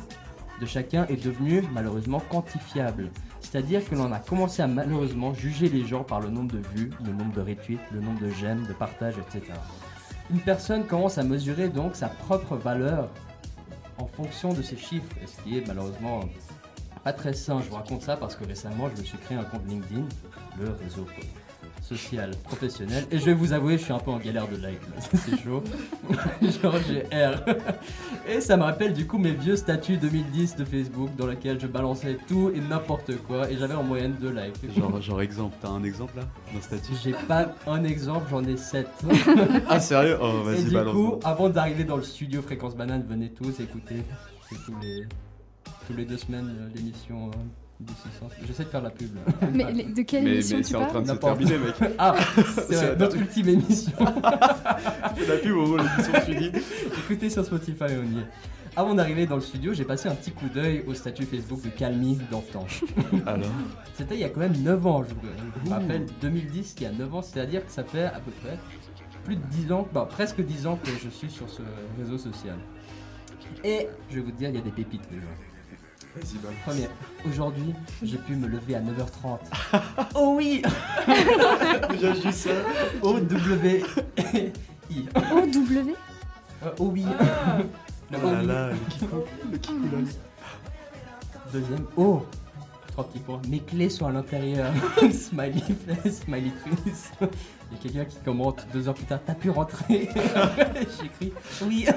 de chacun est devenue malheureusement quantifiable. C'est-à-dire que l'on a commencé à malheureusement juger les gens par le nombre de vues, le nombre de retweets, le nombre de j'aime, de partages, etc. Une personne commence à mesurer donc sa propre valeur en fonction de ces chiffres, ce qui est malheureusement pas très sain. Je vous raconte ça parce que récemment, je me suis créé un compte LinkedIn, le réseau social, professionnel, et je vais vous avouer, je suis un peu en galère de like, c'est chaud. *laughs* Genre j'ai R. Et ça me rappelle du coup mes vieux statuts 2010 de Facebook dans lesquels je balançais tout et n'importe quoi, et j'avais en moyenne 2 likes. Genre, genre exemple, t'as un exemple là D'un statut? J'ai pas un exemple, j'en ai 7. *laughs* Ah sérieux? Oh Et vas-y du balance. coup, avant d'arriver dans le studio Fréquence Banane, venez tous écouter. C'est tous les, tous les deux semaines euh, l'émission euh, du 600. J'essaie de faire la pub. là. *laughs* Mais les- de quelle Mais, émission mais tu c'est en train parles de se N'importe. terminer mec. Ah, *laughs* C'est vrai, notre ultime émission. *laughs* La pub au moment où l'émission finit. Écoutez sur Spotify, on y est. Avant d'arriver dans le studio, j'ai passé un petit coup d'œil au statut Facebook de Calmi d'antan. Alors C'était il y a quand même 9 ans, je, je me rappelle 2010, il y a 9 ans, c'est-à-dire que ça fait à peu près plus de 10 ans, bah, presque 10 ans que je suis sur ce réseau social. Et je vais vous dire, il y a des pépites les gens. Vas-y, balance. Première, aujourd'hui, j'ai pu me lever à 9h30. *laughs* oh oui *laughs* Déjà, juste ça. O-W-I. O-W Euh, oh oui *laughs* Le Oh là oui. là, le kikou, le kikou là. Deuxième, oh Trois petits points. Mes clés sont à l'intérieur. smiley face, smiley triste. Il y a quelqu'un qui commente deux heures plus tard, t'as pu rentrer? J'écris, oui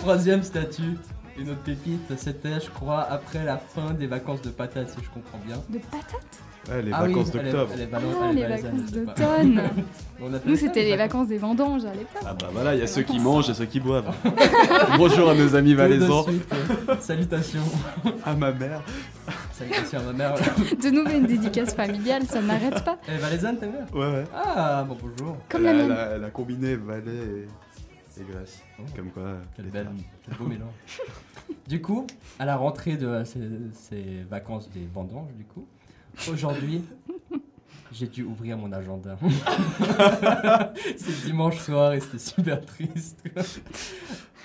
Troisième statut, une autre pépite, c'était, je crois, après la fin des vacances de patates, si je comprends bien. De patates Ouais, les Ah vacances d'octobre. Ah, les vacances d'automne *laughs* Nous, c'était les vacances. des vendanges à l'époque. Ah bah voilà, il y a ceux qui mangent et ceux qui boivent. *laughs* Bonjour à nos amis Tout de valaisans. suite, euh, Salutations. À ma mère. Salutations à ma mère. *laughs* De nouveau une dédicace familiale, ça n'arrête pas. Elle est valaisanne, ta mère Ouais, ouais. Ah, bon bonjour. Comme elle, la a, elle, mienne. a, elle a combiné Valais et, Grèce. Oh. Comme quoi. Quel les bel, femmes. quel beau *laughs* mélange. Du coup, à la rentrée de ces, ces vacances des vendanges, du coup, aujourd'hui, j'ai dû ouvrir mon agenda. *laughs* C'est dimanche soir et c'était super triste.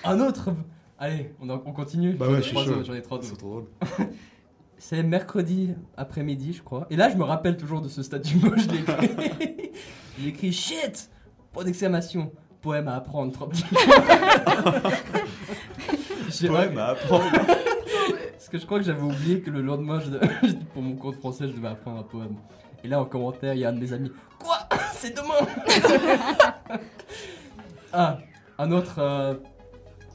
Un autre. Allez, on, en- on continue. Bah ouais, je suis chaud. J'en ai trois C'est d'autres. trop drôle. *laughs* C'est mercredi après-midi, je crois. Et là, je me rappelle toujours de ce statut moche. Je l'ai écrit. J'ai écrit shit Point d'exclamation. Poème à apprendre. *laughs* J'ai- Poème à apprendre. *laughs* Parce que je crois que j'avais oublié que le lendemain, je devais- *laughs* pour mon cours de français, je devais apprendre un poème. Et là, en commentaire, il y a un de mes amis. Quoi? C'est demain Ah, un autre, euh,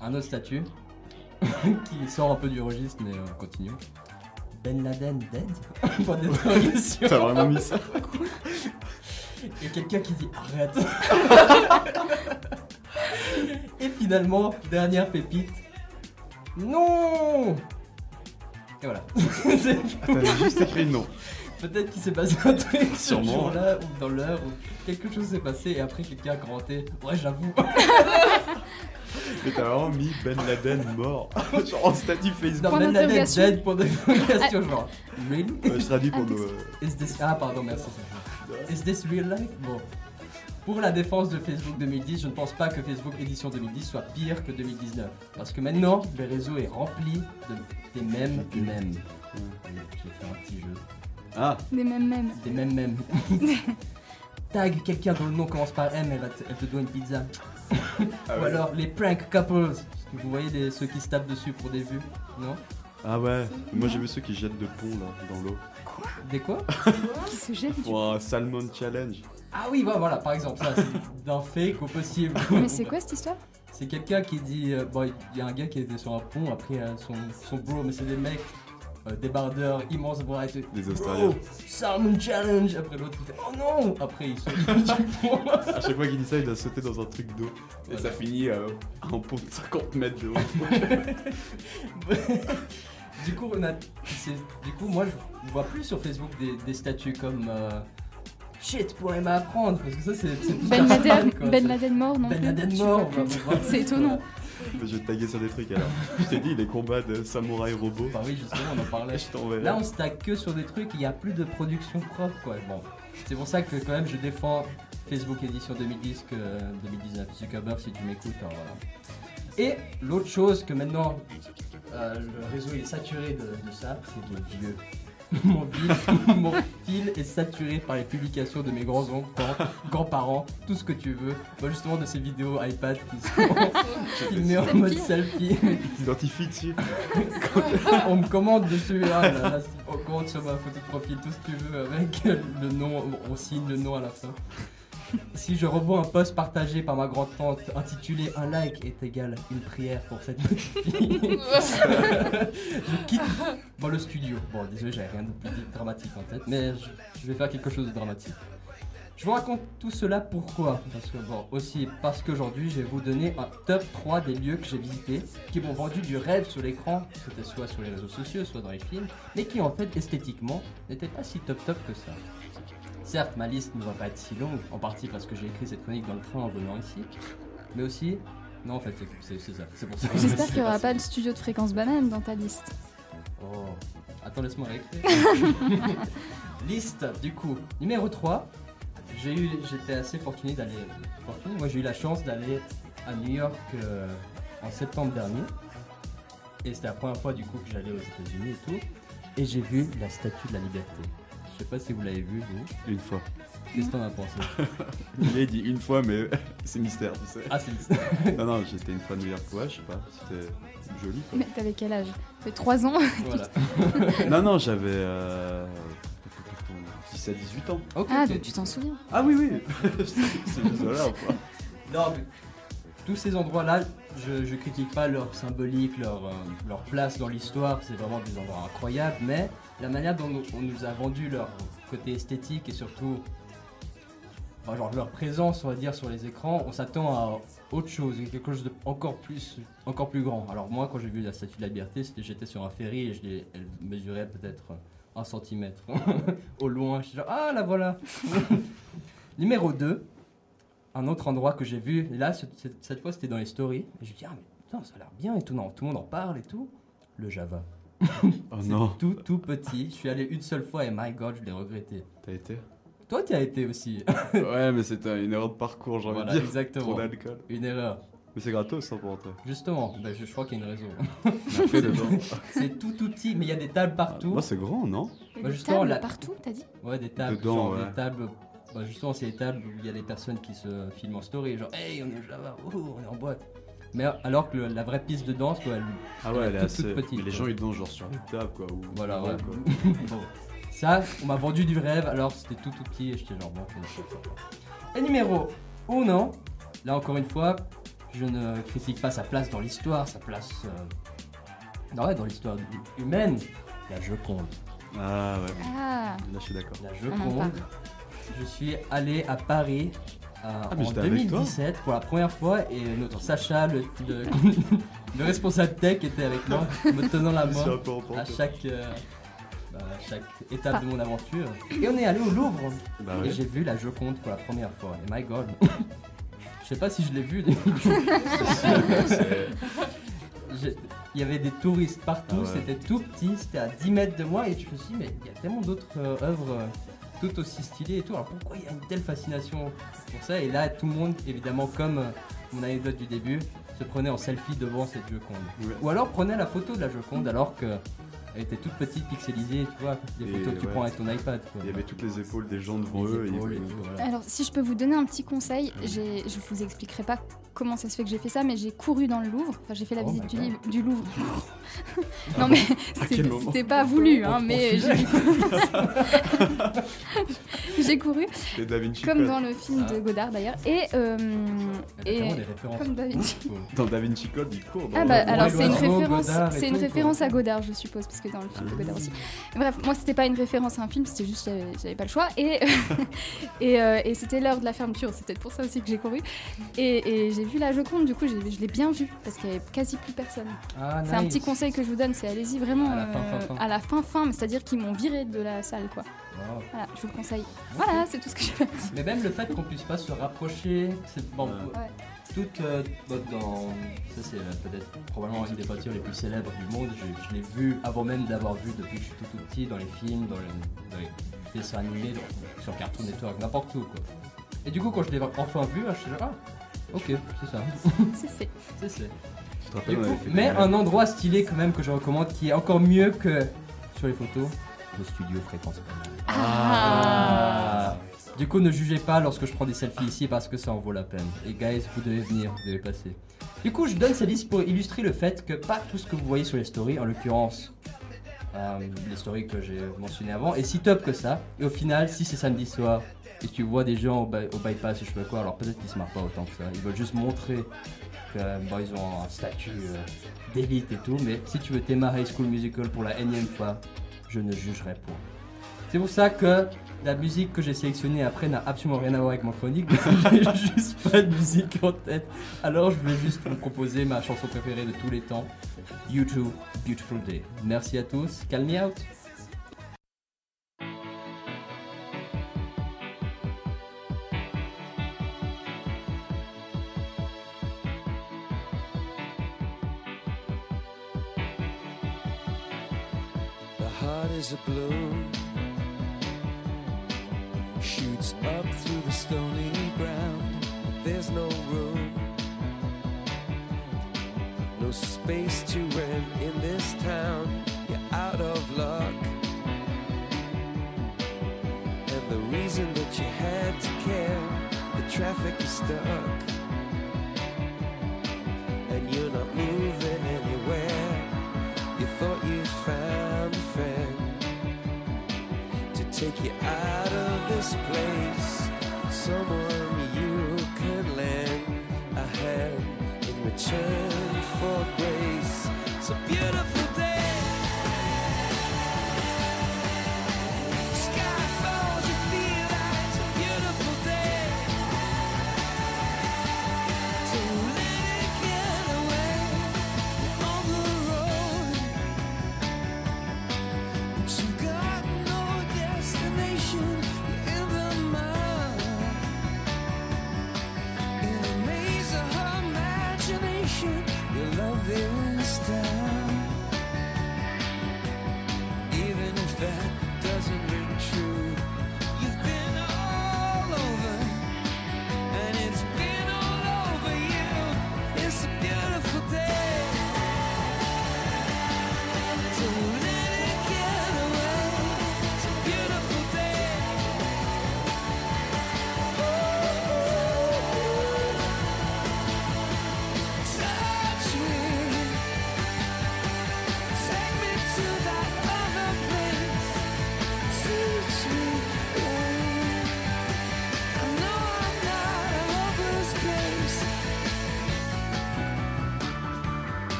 un autre statut qui sort un peu du registre, mais euh, on continue. Ben Laden dead Point d'interrogation. T'as vraiment mis ça? Et quelqu'un qui dit arrête. Et finalement, dernière pépite. Non Et voilà. *laughs* T'avais juste écrit non. Peut-être qu'il s'est passé un truc ce Sûrement. jour-là ou dans l'heure où quelque chose s'est passé et après quelqu'un a commenté. Ouais, j'avoue. Mais t'as vraiment mis Ben Laden mort. *laughs* Genre en statut Facebook. Non, Point Ben Laden d'interrogation. dead pour des questions genre. Really? Ouais, je traduis pour Ah, nos. Is this... Ah, pardon, merci. Is this real life? Bon. Pour la défense de Facebook 2010, je ne pense pas que Facebook édition 2010 soit pire que 2019. Parce que maintenant, le réseau est rempli de, des mêmes mêmes. Allez, J'ai fait un petit jeu. Ah, Des mêmes mêmes. Des mêmes mêmes. *laughs* Tag quelqu'un dont le nom commence par M, elle, va te- elle te doit une pizza. ah *laughs* Ou ouais. alors les prank couples. Vous voyez des- ceux qui se tapent dessus pour des vues Non? Ah ouais. Moi j'ai vu ceux qui jettent de pont là, dans l'eau. Des quoi *laughs* Qui se jettent du... Pour un salmon challenge. Ah oui, voilà, voilà, par exemple, ça, c'est d'un fake au possible. *laughs* Mais c'est quoi cette histoire? C'est quelqu'un qui dit. euh, bon, il y a un gars qui était sur un pont, après euh, son, son bro, mais c'est des mecs, euh, débardeurs, immenses bras et tout. Des Australiens. Bro, Salmon Challenge Après l'autre, il fait Oh non Après, ils sont du pont. À chaque fois qu'il dit ça, il doit sauter dans un truc d'eau. Et ça finit euh, à un pont de 50 mètres de haut. *laughs* du coup, on a, c'est- du coup, moi, je vois plus sur Facebook des, des statuts comme euh, Shit, poème à apprendre, parce que ça, c'est. Ben Laden, ben Laden mort non Ben. Laden mort, *laughs* C'est étonnant. Je vais te taguer sur des trucs alors. Je t'ai dit, les combats de samouraï robots. Bah oui, justement, on en parlait. Je. Là, on se tag que sur des trucs, il n'y a plus de production propre, quoi. Bon, c'est pour ça que quand même je défends Facebook édition 2010 que 2019. Zuckerberg, si tu m'écoutes, alors voilà. Et l'autre chose que maintenant euh, le réseau est saturé de, de ça, c'est de vieux. *laughs* Mon fil, *laughs* mon fil est saturé par les publications de mes grands-oncles, grands-parents, tout ce que tu veux. Moi, justement, de ces vidéos iPad qui sont *laughs* filmées en mode selfie. T'identifie dessus. on me commande dessus, ah là là, on commande sur ma photo de profil tout ce que tu veux avec le nom, on signe le nom à la fin. Si je revois un post partagé par ma grande-tante intitulé Un like est égal une prière pour cette petite fille, *laughs* je quitte bon, le studio. Bon, désolé, j'avais rien de plus dramatique en tête, mais je, je vais faire quelque chose de dramatique. Je vous raconte tout cela pourquoi? Parce que bon, aussi parce qu'aujourd'hui je vais vous donner un top 3 des lieux que j'ai visités qui m'ont vendu du rêve sur l'écran, c'était soit sur les réseaux sociaux, soit dans les films, mais qui en fait esthétiquement n'étaient pas si top top que ça. Certes, ma liste ne va pas être si longue, en partie parce que j'ai écrit cette chronique dans le train en venant ici, mais aussi. Non, en fait, c'est- ça. C'est pour ça que J'espère qu'il n'y aura pas le studio de fréquence banane dans ta liste. Oh, attends, laisse-moi réécrire. *laughs* Liste, du coup, numéro 3, j'ai eu, j'étais assez fortuné d'aller. Fortuné, moi j'ai eu la chance d'aller à New York euh, en septembre dernier. Et c'était la première fois du coup que j'allais aux États-Unis et tout. Et j'ai vu la Statue de la Liberté. Je sais pas si vous l'avez vu vous. Une fois. Qu'est-ce que t'en as pensé *laughs* Il a dit une fois, mais *laughs* c'est mystère, tu sais. Ah c'est *laughs* Non, non, j'étais une fois à New York, ouais, je sais pas, c'était joli quoi. Mais t'avais quel âge? T'avais 3 ans? Voilà. non, non, j'avais euh, 17, 18 ans. Ah, donc tu t'en souviens? Ah oui, oui, c'est juste là ou pas Non, mais tous ces endroits-là, je, je critique pas leur symbolique, leur, euh, leur place dans l'histoire, c'est vraiment des endroits incroyables, mais la manière dont on nous a vendu leur côté esthétique et surtout genre leur présence, on va dire, sur les écrans, on s'attend à autre chose, quelque chose de encore plus, encore plus grand. Alors moi, quand j'ai vu la Statue de la Liberté, j'étais sur un ferry et je elle mesurait peut-être un centimètre *laughs* au loin. Je suis genre, ah la voilà. *laughs* Numéro 2, un autre endroit que j'ai vu, et là, ce- cette, fois, c'était dans les stories. Et je me dis, ah, mais putain, ça a l'air bien et tout le monde en parle et tout. Le Java. Oh C'est non, tout, tout petit. Je suis allé une seule fois et my god, je l'ai regretté. t'as été? Toi, tu as été aussi. *laughs* Ouais, mais c'était une erreur de parcours, j'ai envie Voilà, de dire. exactement. Trop d'alcool. Une erreur. Mais c'est gratos, ça, pour entrer. Justement, ben, je, je crois qu'il y a une raison. *laughs* Dedans. C'est tout, tout petit, mais il y a des tables partout. Moi, c'est grand, non? Il y Bah, a des justement, tables la- partout, t'as dit? Ouais, des tables. Dedans, genre ouais. des tables. bah, justement, c'est des tables où il y a des personnes qui se filment en story, genre, hey, on est au Java, oh, on est en boîte. Mais alors que le- la vraie piste de danse, quoi, elle, Ah ouais, elle est toute, assez. toute petite. Mais les quoi. gens, ils dansent genre sur une table, quoi. Ou... Voilà, ouais. quoi. *laughs* Bon. Ça, on m'a vendu du rêve, alors c'était tout tout petit et j'étais genre bon. Et numéro 1, non. Là encore une fois, je ne critique pas sa place dans l'histoire, sa place euh, non, ouais, dans l'histoire humaine. La Joconde. Ah ouais, Ah, là, je suis d'accord. La. Joconde. Je suis allé à Paris Ah, mais en j'étais avec toi. 2017 pour la première fois et notre Sacha, le, le, *laughs* le responsable tech, était avec moi, me tenant la *laughs* main à chaque, euh, bah, à chaque étape de mon aventure. Et on est allé au Louvre Bah et ouais. j'ai vu la Joconde pour la première fois. Et my god, *laughs* je sais pas si je l'ai vu. Il y avait des touristes partout, Ah ouais. c'était tout petit, c'était à 10 mètres de moi et je me suis dit, mais il y a tellement d'autres euh, œuvres euh, tout aussi stylées et tout. Alors pourquoi il y a une telle fascination pour ça? Et là, tout le monde, évidemment, comme euh, mon anecdote du début, se prenait en selfie devant cette Joconde. Ou alors prenait la photo de la Joconde alors que elle était toute petite, pixelisée, tu vois, des Et photos que tu ouais. prends avec ton iPad. Quoi. Il y avait toutes les épaules des gens devant eux. et ils épaules et voulaient- tout, voilà. alors si je peux vous donner un petit conseil, j'ai- je vous expliquerai pas comment ça se fait que j'ai fait ça, mais j'ai couru dans le Louvre. Enfin, j'ai fait la Oh visite du, God. livre- du Louvre. *laughs* non mais c'était c'était pas voulu, hein, mais j'ai j'ai couru *laughs* Da Vinci comme Code. dans le film de Godard d'ailleurs. Et, euh, et comme Da Vinci. Dans Da Vinci Code, il court. dans Ah bah le- alors c'est une référence, c'est une à Godard je suppose parce que dans le film de Godard aussi. Bref, moi c'était pas une référence à un film, c'était juste j'avais j'avais pas le choix et *laughs* et, euh, et c'était l'heure de la fermeture, c'est peut-être pour ça aussi que j'ai couru et, et j'ai vu la Joconde du coup je l'ai bien vue parce qu'il y avait quasi plus personne. Ah, C'est un petit conseil que je vous donne, c'est allez-y vraiment À la fin, euh, fin, fin. à la fin fin, mais c'est-à-dire qu'ils m'ont viré de la salle quoi. Wow. Voilà, je vous le conseille. Voilà, c'est tout ce que je fais. Mais même le fait qu'on puisse pas se rapprocher, c'est bon. Ouais. Toute euh, dans ça c'est euh, peut-être probablement une des voitures les plus célèbres du monde. Je, je l'ai vu avant même d'avoir vu depuis que je suis tout, tout petit dans les films, dans, le- dans les dessins animés, dans- sur Cartoon Network, n'importe où quoi. Et du coup quand je l'ai enfin vu, je suis genre ah ok c'est ça, *laughs* C'est fait. *laughs* c'est coup, fait mais un endroit stylé quand même que je recommande qui est encore mieux que sur les photos, le studio Fréquence. Ah. Du coup, ne jugez pas lorsque je prends des selfies ici parce que ça en vaut la peine. Et guys, vous devez venir, vous devez passer. Du coup, je donne cette liste pour illustrer le fait que pas tout ce que vous voyez sur les stories, en l'occurrence euh, les stories que j'ai mentionnées avant, est si top que ça. Et au final, si c'est samedi soir et tu vois des gens au, by- au bypass ou je sais pas quoi, alors peut-être qu'ils se marrent pas autant que ça. Ils veulent juste montrer que bon, ils ont un statut euh, d'élite et tout. Mais si tu veux High School Musical pour la énième fois, je ne jugerai point. C'est pour ça que la musique que j'ai sélectionnée après n'a absolument rien à voir avec mon chronique. *laughs* j'ai juste pas de musique en tête. Alors je vais juste vous proposer ma chanson préférée de tous les temps. YouTube, Beautiful Day. Merci à tous. Calm me out. Traffic is stuck. And you're not moving anywhere. You thought you'd found a friend to take you out of this place. Someone you can lend a hand in return for grace. A beautiful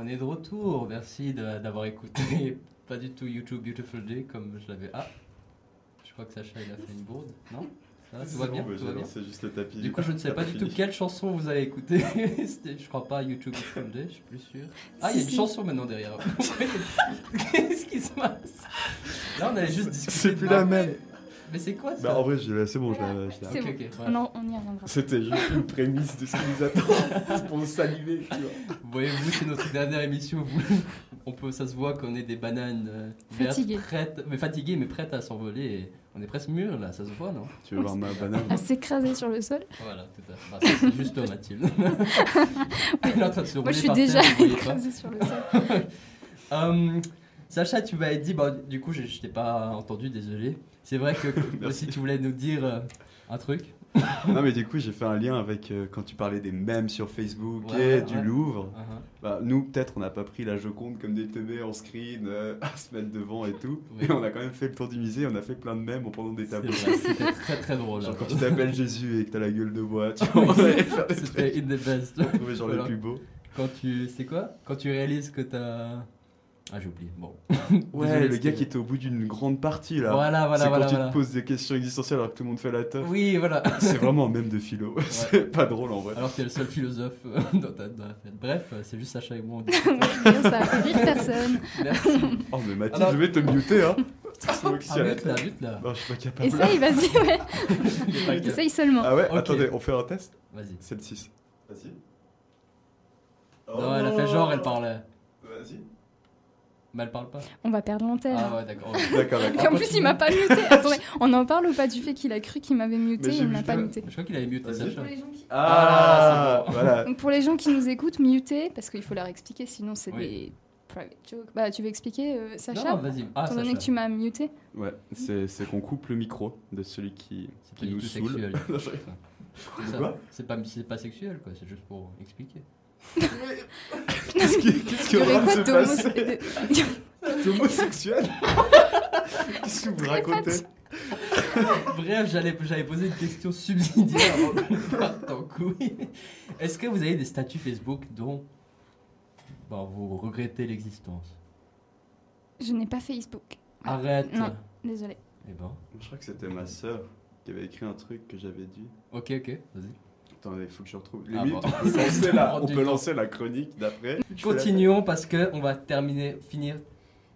On est de retour, merci de- d'avoir écouté. *laughs* Pas du tout YouTube Beautiful Day comme je l'avais. Ah, je crois que Sacha il a fait une bourde, non? Ça va, tout va bien, bon, tout va j'ai bien? lancé juste le tapis. Du coup, je ne sais pas du tout quelle chanson vous avez écouté. *laughs* C'était- je crois pas YouTube Beautiful Day, je suis plus sûr. Ah, il y a une si. chanson maintenant derrière. *laughs* Qu'est-ce qui se passe? Là, on allait juste discuter. C'est plus la même. Mais c'est quoi ça Bah, en vrai, c'est bon, je l'ai- je l'ai- C'est ok, bon. ok, ouais. On, en- on y reviendra. C'était juste une prémisse de ce qui nous attend. C'est *laughs* pour saliver, tu vois. Voyez-vous, c'est notre dernière émission. Vous, on peut, ça se voit qu'on est des bananes euh, vertes, Fatiguées. prêtes, mais fatiguées, mais prêtes à s'envoler. Et on est presque mûrs là, ça se voit, non? Tu veux voir ma banane? À s'écraser sur le sol. Voilà, tout à fait. Ça, c'est juste toi, Mathilde. *laughs* Elle est en train de se Moi, je suis déjà écrasée sur le sol. Hum, *laughs* Sacha, tu m'avais dit, bah, du coup, je, je t'ai pas entendu, désolé. C'est vrai que *laughs* si tu voulais nous dire euh, un truc. *laughs* Non, mais du coup, j'ai fait un lien avec euh, quand tu parlais des mèmes sur Facebook Ouais, et du. Louvre. Uh-huh. Bah, nous, peut-être, on n'a pas pris la Joconde comme des teubés en screen euh, *laughs* à se mettre devant et tout. Oui. Et on a quand même fait le tour du musée, on a fait plein de mèmes en prenant des C'est tableaux. C'était très très drôle. Genre quand tu t'appelles Jésus et que t'as la gueule de bois, tu vois, C'était in the best. On trouvait genre Voilà. les plus beaux. Quand tu. C'est quoi? Quand tu réalises que t'as. Ah, j'ai oublié. Bon. *laughs* Ouais, Désolé, le gars qui était au bout d'une grande partie là. Voilà, voilà, C'est voilà, quand tu te poses des questions existentielles alors que tout le monde fait la teuf. Oui, voilà. *laughs* C'est vraiment un même de philo. *laughs* C'est pas drôle en vrai. Alors que t'es le seul philosophe euh, dans, ta, dans la fête. Bref, euh, c'est juste Sacha et moi. on dit- Ça a fait rire personne. Merci. Oh, mais Mathilde, Alors- je vais te muter, hein. C'est moi qui suis Ah, mute là, mute là. Non, je suis pas capable. Essaye, vas-y, ouais. Essaye seulement. Ah ouais. Attendez, on fait un test Vas-y. C'est le 6. Vas-y. Non, elle a fait genre, elle parlait. Mais elle parle pas. On va perdre l'antenne. Ah ouais, d'accord. D'accord, Et d'accord. en plus, il m'a pas muté. *laughs* Attendez, on en parle ou pas du fait qu'il a cru qu'il m'avait muté il m'a pas muté Je crois qu'il avait muté. Sacha. Ah, Ah, c'est bon. voilà. Donc pour les gens qui nous écoutent, muter, parce qu'il faut leur expliquer, sinon c'est Oui. des private jokes. Bah, tu veux expliquer, euh, Sacha Non, vas-y. Ah, Étant donné Sacha. que tu m'as muté Ouais, c'est c'est qu'on coupe le micro de celui qui, qui nous saoule. sexuel. Non, je- C'est ça. Quoi C'est pas, c'est pas sexuel, quoi. C'est juste pour expliquer. Qu'est-ce qui, qu'est-ce qui Il y de *laughs* se passer homosexuel *laughs* Qu'est-ce que vous racontez *laughs* Bref, j'allais, j'avais posé une question subsidiaire avant qu'on parte en couille. Est-ce que vous avez des statuts Facebook dont bon, vous regrettez l'existence? Je n'ai pas Facebook. Arrête Non, désolé. Eh ben, Je crois que c'était ma sœur qui avait écrit un truc que j'avais dit. ok, ok, vas-y. Attendez, il faut que je retrouve. Ah bon. on peut lancer la, Prends on *laughs* du peut temps. lancer la chronique d'après. Continuons parce que on va terminer, finir,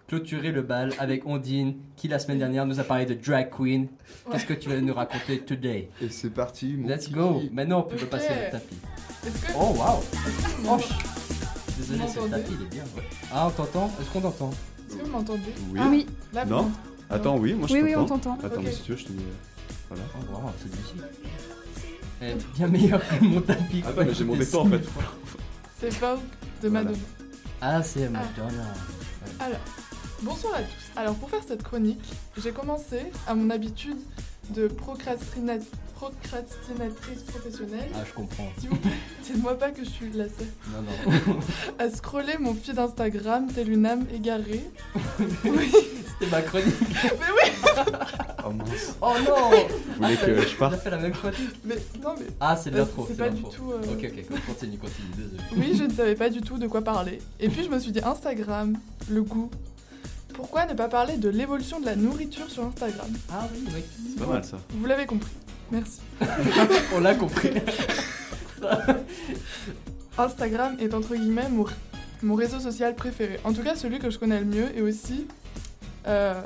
clôturer le bal avec Ondine qui la semaine dernière nous a parlé de drag queen. Qu'est-ce que tu vas nous raconter today? Et c'est parti, mon Let's kiki. go. Maintenant, on peut passer le tapis. Que. Oh vous Oh, Désolé, c'est le tapis, il est bien. ouais. Ah, on t'entend? Est-ce qu'on t'entend? Est-ce que vous m'entendez? Oui. Ah oui, Là, Non? Attends, oui, moi je oui, oui, on t'entends. t'entend. Attends, Ok. mais si tu veux, je te dis. Voilà. Oh waouh, c'est difficile. Est bien meilleure que mon tapis. Attends, mais j'ai mon décor en fait. C'est Vogue de Voilà. Madonna. Ah, c'est Madonna. Alors, bonsoir à tous. Alors, pour faire cette chronique, j'ai commencé à mon habitude de procrastina- procrastinatrice professionnelle. Ah, je comprends. S'il vous plaît, *laughs* dites-moi pas que je suis lassée. Non, non. *laughs* À scroller mon feed Instagram telle une âme égarée. *laughs* C'était ma chronique. Oh mince. Oh non Vous voulez que je On a parte fait la même chronique Mais non, mais. Ah, c'est de l'intro. c'est pas du tout, euh, Ok, ok, continue, continue, désolé. Oui, je ne savais pas du tout de quoi parler. Et puis je me suis dit Instagram, le goût. Pourquoi ne pas parler de l'évolution de la nourriture sur Instagram Ah oui, oui. C'est pas mal ça. Vous l'avez compris. Merci. *laughs* On l'a compris. *laughs* Instagram est entre guillemets mon, mon réseau social préféré. En tout cas, celui que je connais le mieux et aussi euh,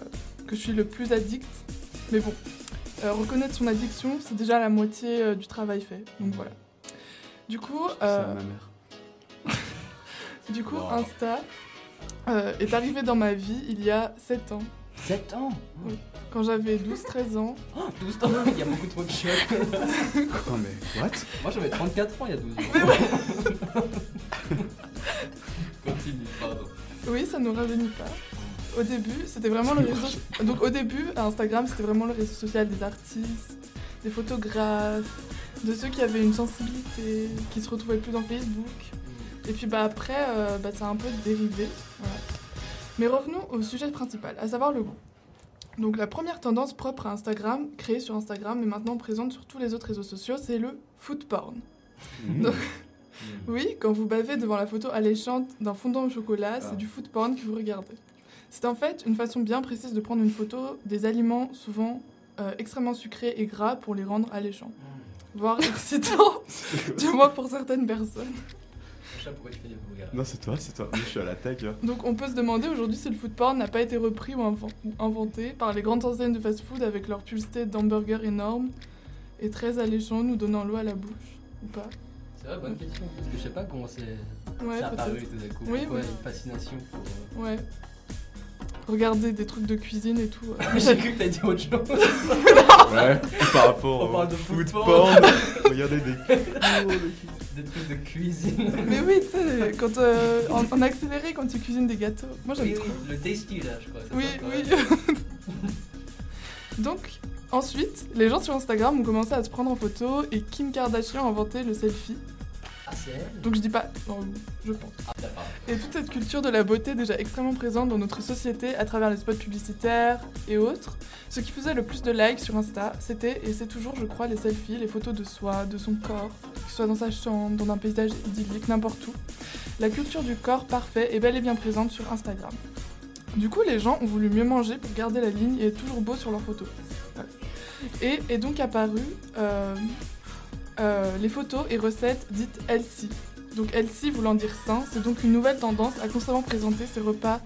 que je suis le plus addict. Mais bon, euh, reconnaître son addiction, c'est déjà la moitié euh, du travail fait. Donc voilà. Du coup, euh, à ma mère. *laughs* du coup Wow. Insta euh, est arrivé dans ma vie il y a 7 ans. 7 ans Quand j'avais 12-13 ans. Oh, 12 ans Il y a beaucoup trop de chocs. Attends, mais what? Moi j'avais 34 ans il y a 12 ans. Continue, pardon. Oui, ça ne nous rajeunit pas. Au début, c'était vraiment le réseau. Donc au début, Instagram, c'était vraiment le réseau social des artistes, des photographes, de ceux qui avaient une sensibilité, qui se retrouvaient plus dans Facebook. Et puis bah après, euh, bah, ça a un peu dérivé. voilà. Mais revenons au sujet principal, à savoir le goût. Donc la première tendance propre à Instagram, créée sur Instagram et maintenant présente sur tous les autres réseaux sociaux, c'est le food porn. Mmh. Donc, oui, quand vous bavez devant la photo alléchante d'un fondant au chocolat, c'est Ah. du food porn que vous regardez. C'est en fait une façon bien précise de prendre une photo des aliments souvent euh, extrêmement sucrés et gras pour les rendre alléchants, voire *laughs* excitants, *laughs* du moins pour certaines personnes. Sacha, pourquoi tu fais des regards Non, c'est toi, c'est toi. Moi, je suis à la tech. hein. Donc on peut se demander aujourd'hui si le food porn n'a pas été repris ou, inven- ou inventé par les grandes enseignes de fast-food avec leur publicité d'hamburgers énormes et très alléchants nous donnant l'eau à la bouche, ou pas C'est vrai, bonne question. Parce que je sais pas comment c'est Ouais, c'est apparu tout d'un coup. Oui, Pourquoi oui. une fascination pour. euh, Ouais. Regarder des trucs de cuisine et tout. euh. J'ai cru que t'as dit autre chose. *laughs* Ouais, par rapport On au parle de food porn. porn. *laughs* Regardez des Des trucs de cuisine. Mais oui, tu sais, quand, euh, en, en accéléré quand tu cuisines des gâteaux. Moi j'aime Oui, trop. oui, le tasty là, je crois. c'est Oui, oui. Donc, ensuite, les gens sur Instagram ont commencé à se prendre en photo et Kim Kardashian a inventé le selfie. Ah, Donc je dis pas, non, je pense. Et toute cette culture de la beauté déjà extrêmement présente dans notre société à travers les spots publicitaires et autres, ce qui faisait le plus de likes sur Insta, c'était et c'est toujours, je crois, les selfies, les photos de soi, de son corps, que ce soit dans sa chambre, dans un paysage idyllique, n'importe où. La culture du corps parfait est bel et bien présente sur Instagram. Du coup, les gens ont voulu mieux manger pour garder la ligne et être toujours beau sur leurs photos. Et est donc apparu euh, euh, les photos et recettes dites healthy. Donc healthy voulant dire sain, c'est donc une nouvelle tendance à constamment présenter ces repas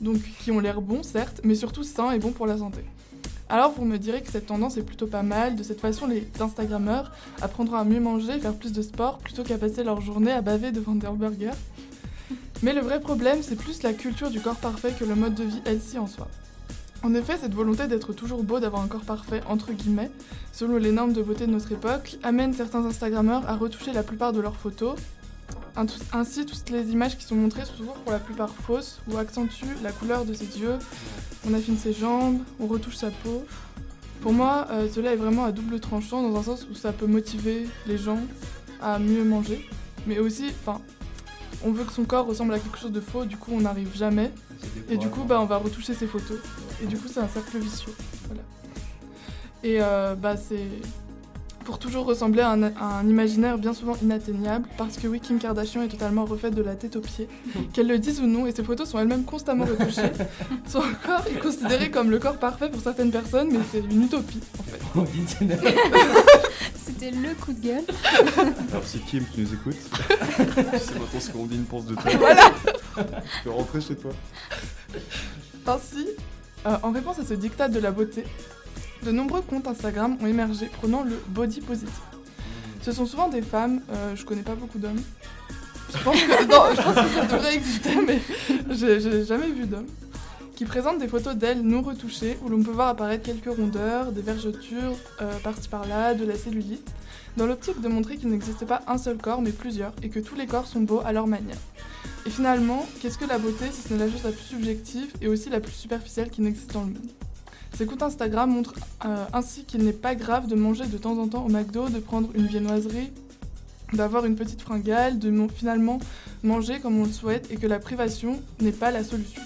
donc, qui ont l'air bons certes, mais surtout sains et bons pour la santé. Alors vous me direz que cette tendance est plutôt pas mal, de cette façon les Instagrammeurs apprendront à mieux manger, faire plus de sport, plutôt qu'à passer leur journée à baver devant des hamburgers. Mais le vrai problème, c'est plus la culture du corps parfait que le mode de vie healthy en soi. En effet, cette volonté d'être toujours beau, d'avoir un corps parfait, entre guillemets, selon les normes de beauté de notre époque, amène certains Instagrammeurs à retoucher la plupart de leurs photos. Ainsi, toutes les images qui sont montrées sont souvent pour la plupart fausses ou accentuent la couleur de ses yeux, on affine ses jambes, on retouche sa peau. Pour moi, euh, cela est vraiment à double tranchant dans un sens où ça peut motiver les gens à mieux manger, mais aussi, enfin, on veut que son corps ressemble à quelque chose de faux, du coup on n'arrive jamais. Et du coup, bah, on va retoucher ses photos. Et du coup, c'est un cercle vicieux. Voilà. Et euh, bah, c'est pour toujours ressembler à un, à un imaginaire bien souvent inatteignable, parce que oui, Kim Kardashian est totalement refaite de la tête aux pieds, *laughs* qu'elle le dise ou non, et ses photos sont elles-mêmes constamment retouchées. *laughs* Son corps est considéré comme le corps parfait pour certaines personnes, mais c'est une utopie en fait. *laughs* C'était le coup de gueule. Alors si Kim, tu nous écoutes, tu sais maintenant ce qu'on dit une pense de toi. Voilà. Tu peux rentrer chez toi. Ainsi, euh, en réponse à ce diktat de la beauté, de nombreux comptes Instagram ont émergé prenant le body positive. Ce sont souvent des femmes, euh, je connais pas beaucoup d'hommes. Je pense que, *laughs* non, je pense ça devrait exister, mais j'ai jamais vu d'hommes. Qui présentent des photos d'elles non retouchées où l'on peut voir apparaître quelques rondeurs, des vergetures euh, par-ci par-là, de la cellulite, dans l'optique de montrer qu'il n'existe pas un seul corps mais plusieurs et que tous les corps sont beaux à leur manière. Et finalement, qu'est-ce que la beauté si ce n'est la chose la plus subjective et aussi la plus superficielle qui n'existe dans le monde? Ces comptes Instagram montrent euh, ainsi qu'il n'est pas grave de manger de temps en temps au McDo, de prendre une viennoiserie, d'avoir une petite fringale, de finalement manger comme on le souhaite et que la privation n'est pas la solution.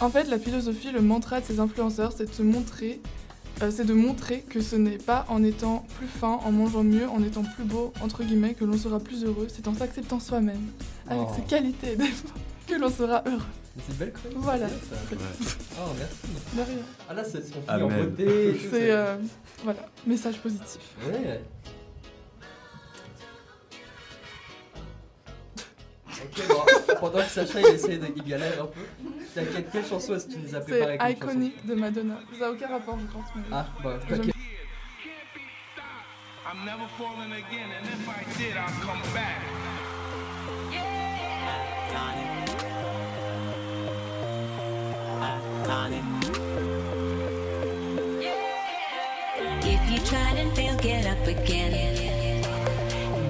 En fait, la philosophie, le mantra de ces influenceurs, c'est de se montrer, euh, c'est de montrer que ce n'est pas en étant plus fin, en mangeant mieux, en étant plus beau, entre guillemets, que l'on sera plus heureux, c'est en s'acceptant soi-même, avec Oh. ses qualités et défauts, que l'on sera heureux. C'est une belle chronique. Voilà. bien, ça. Oh, merci. De rien. Ah là, c'est on finit en beauté. C'est, euh, voilà, message positif. Ouais. Ok, bon, pendant que Sacha il essaie de il galère un peu, t'as quelle, chanson est-ce que tu nous as préparé C'est Iconic de Madonna. Ça n'a aucun rapport, je pense. Mais... Ah, bah, ok. I'm never falling again, and if I did, I'll come back. If you tried and failed, get up again.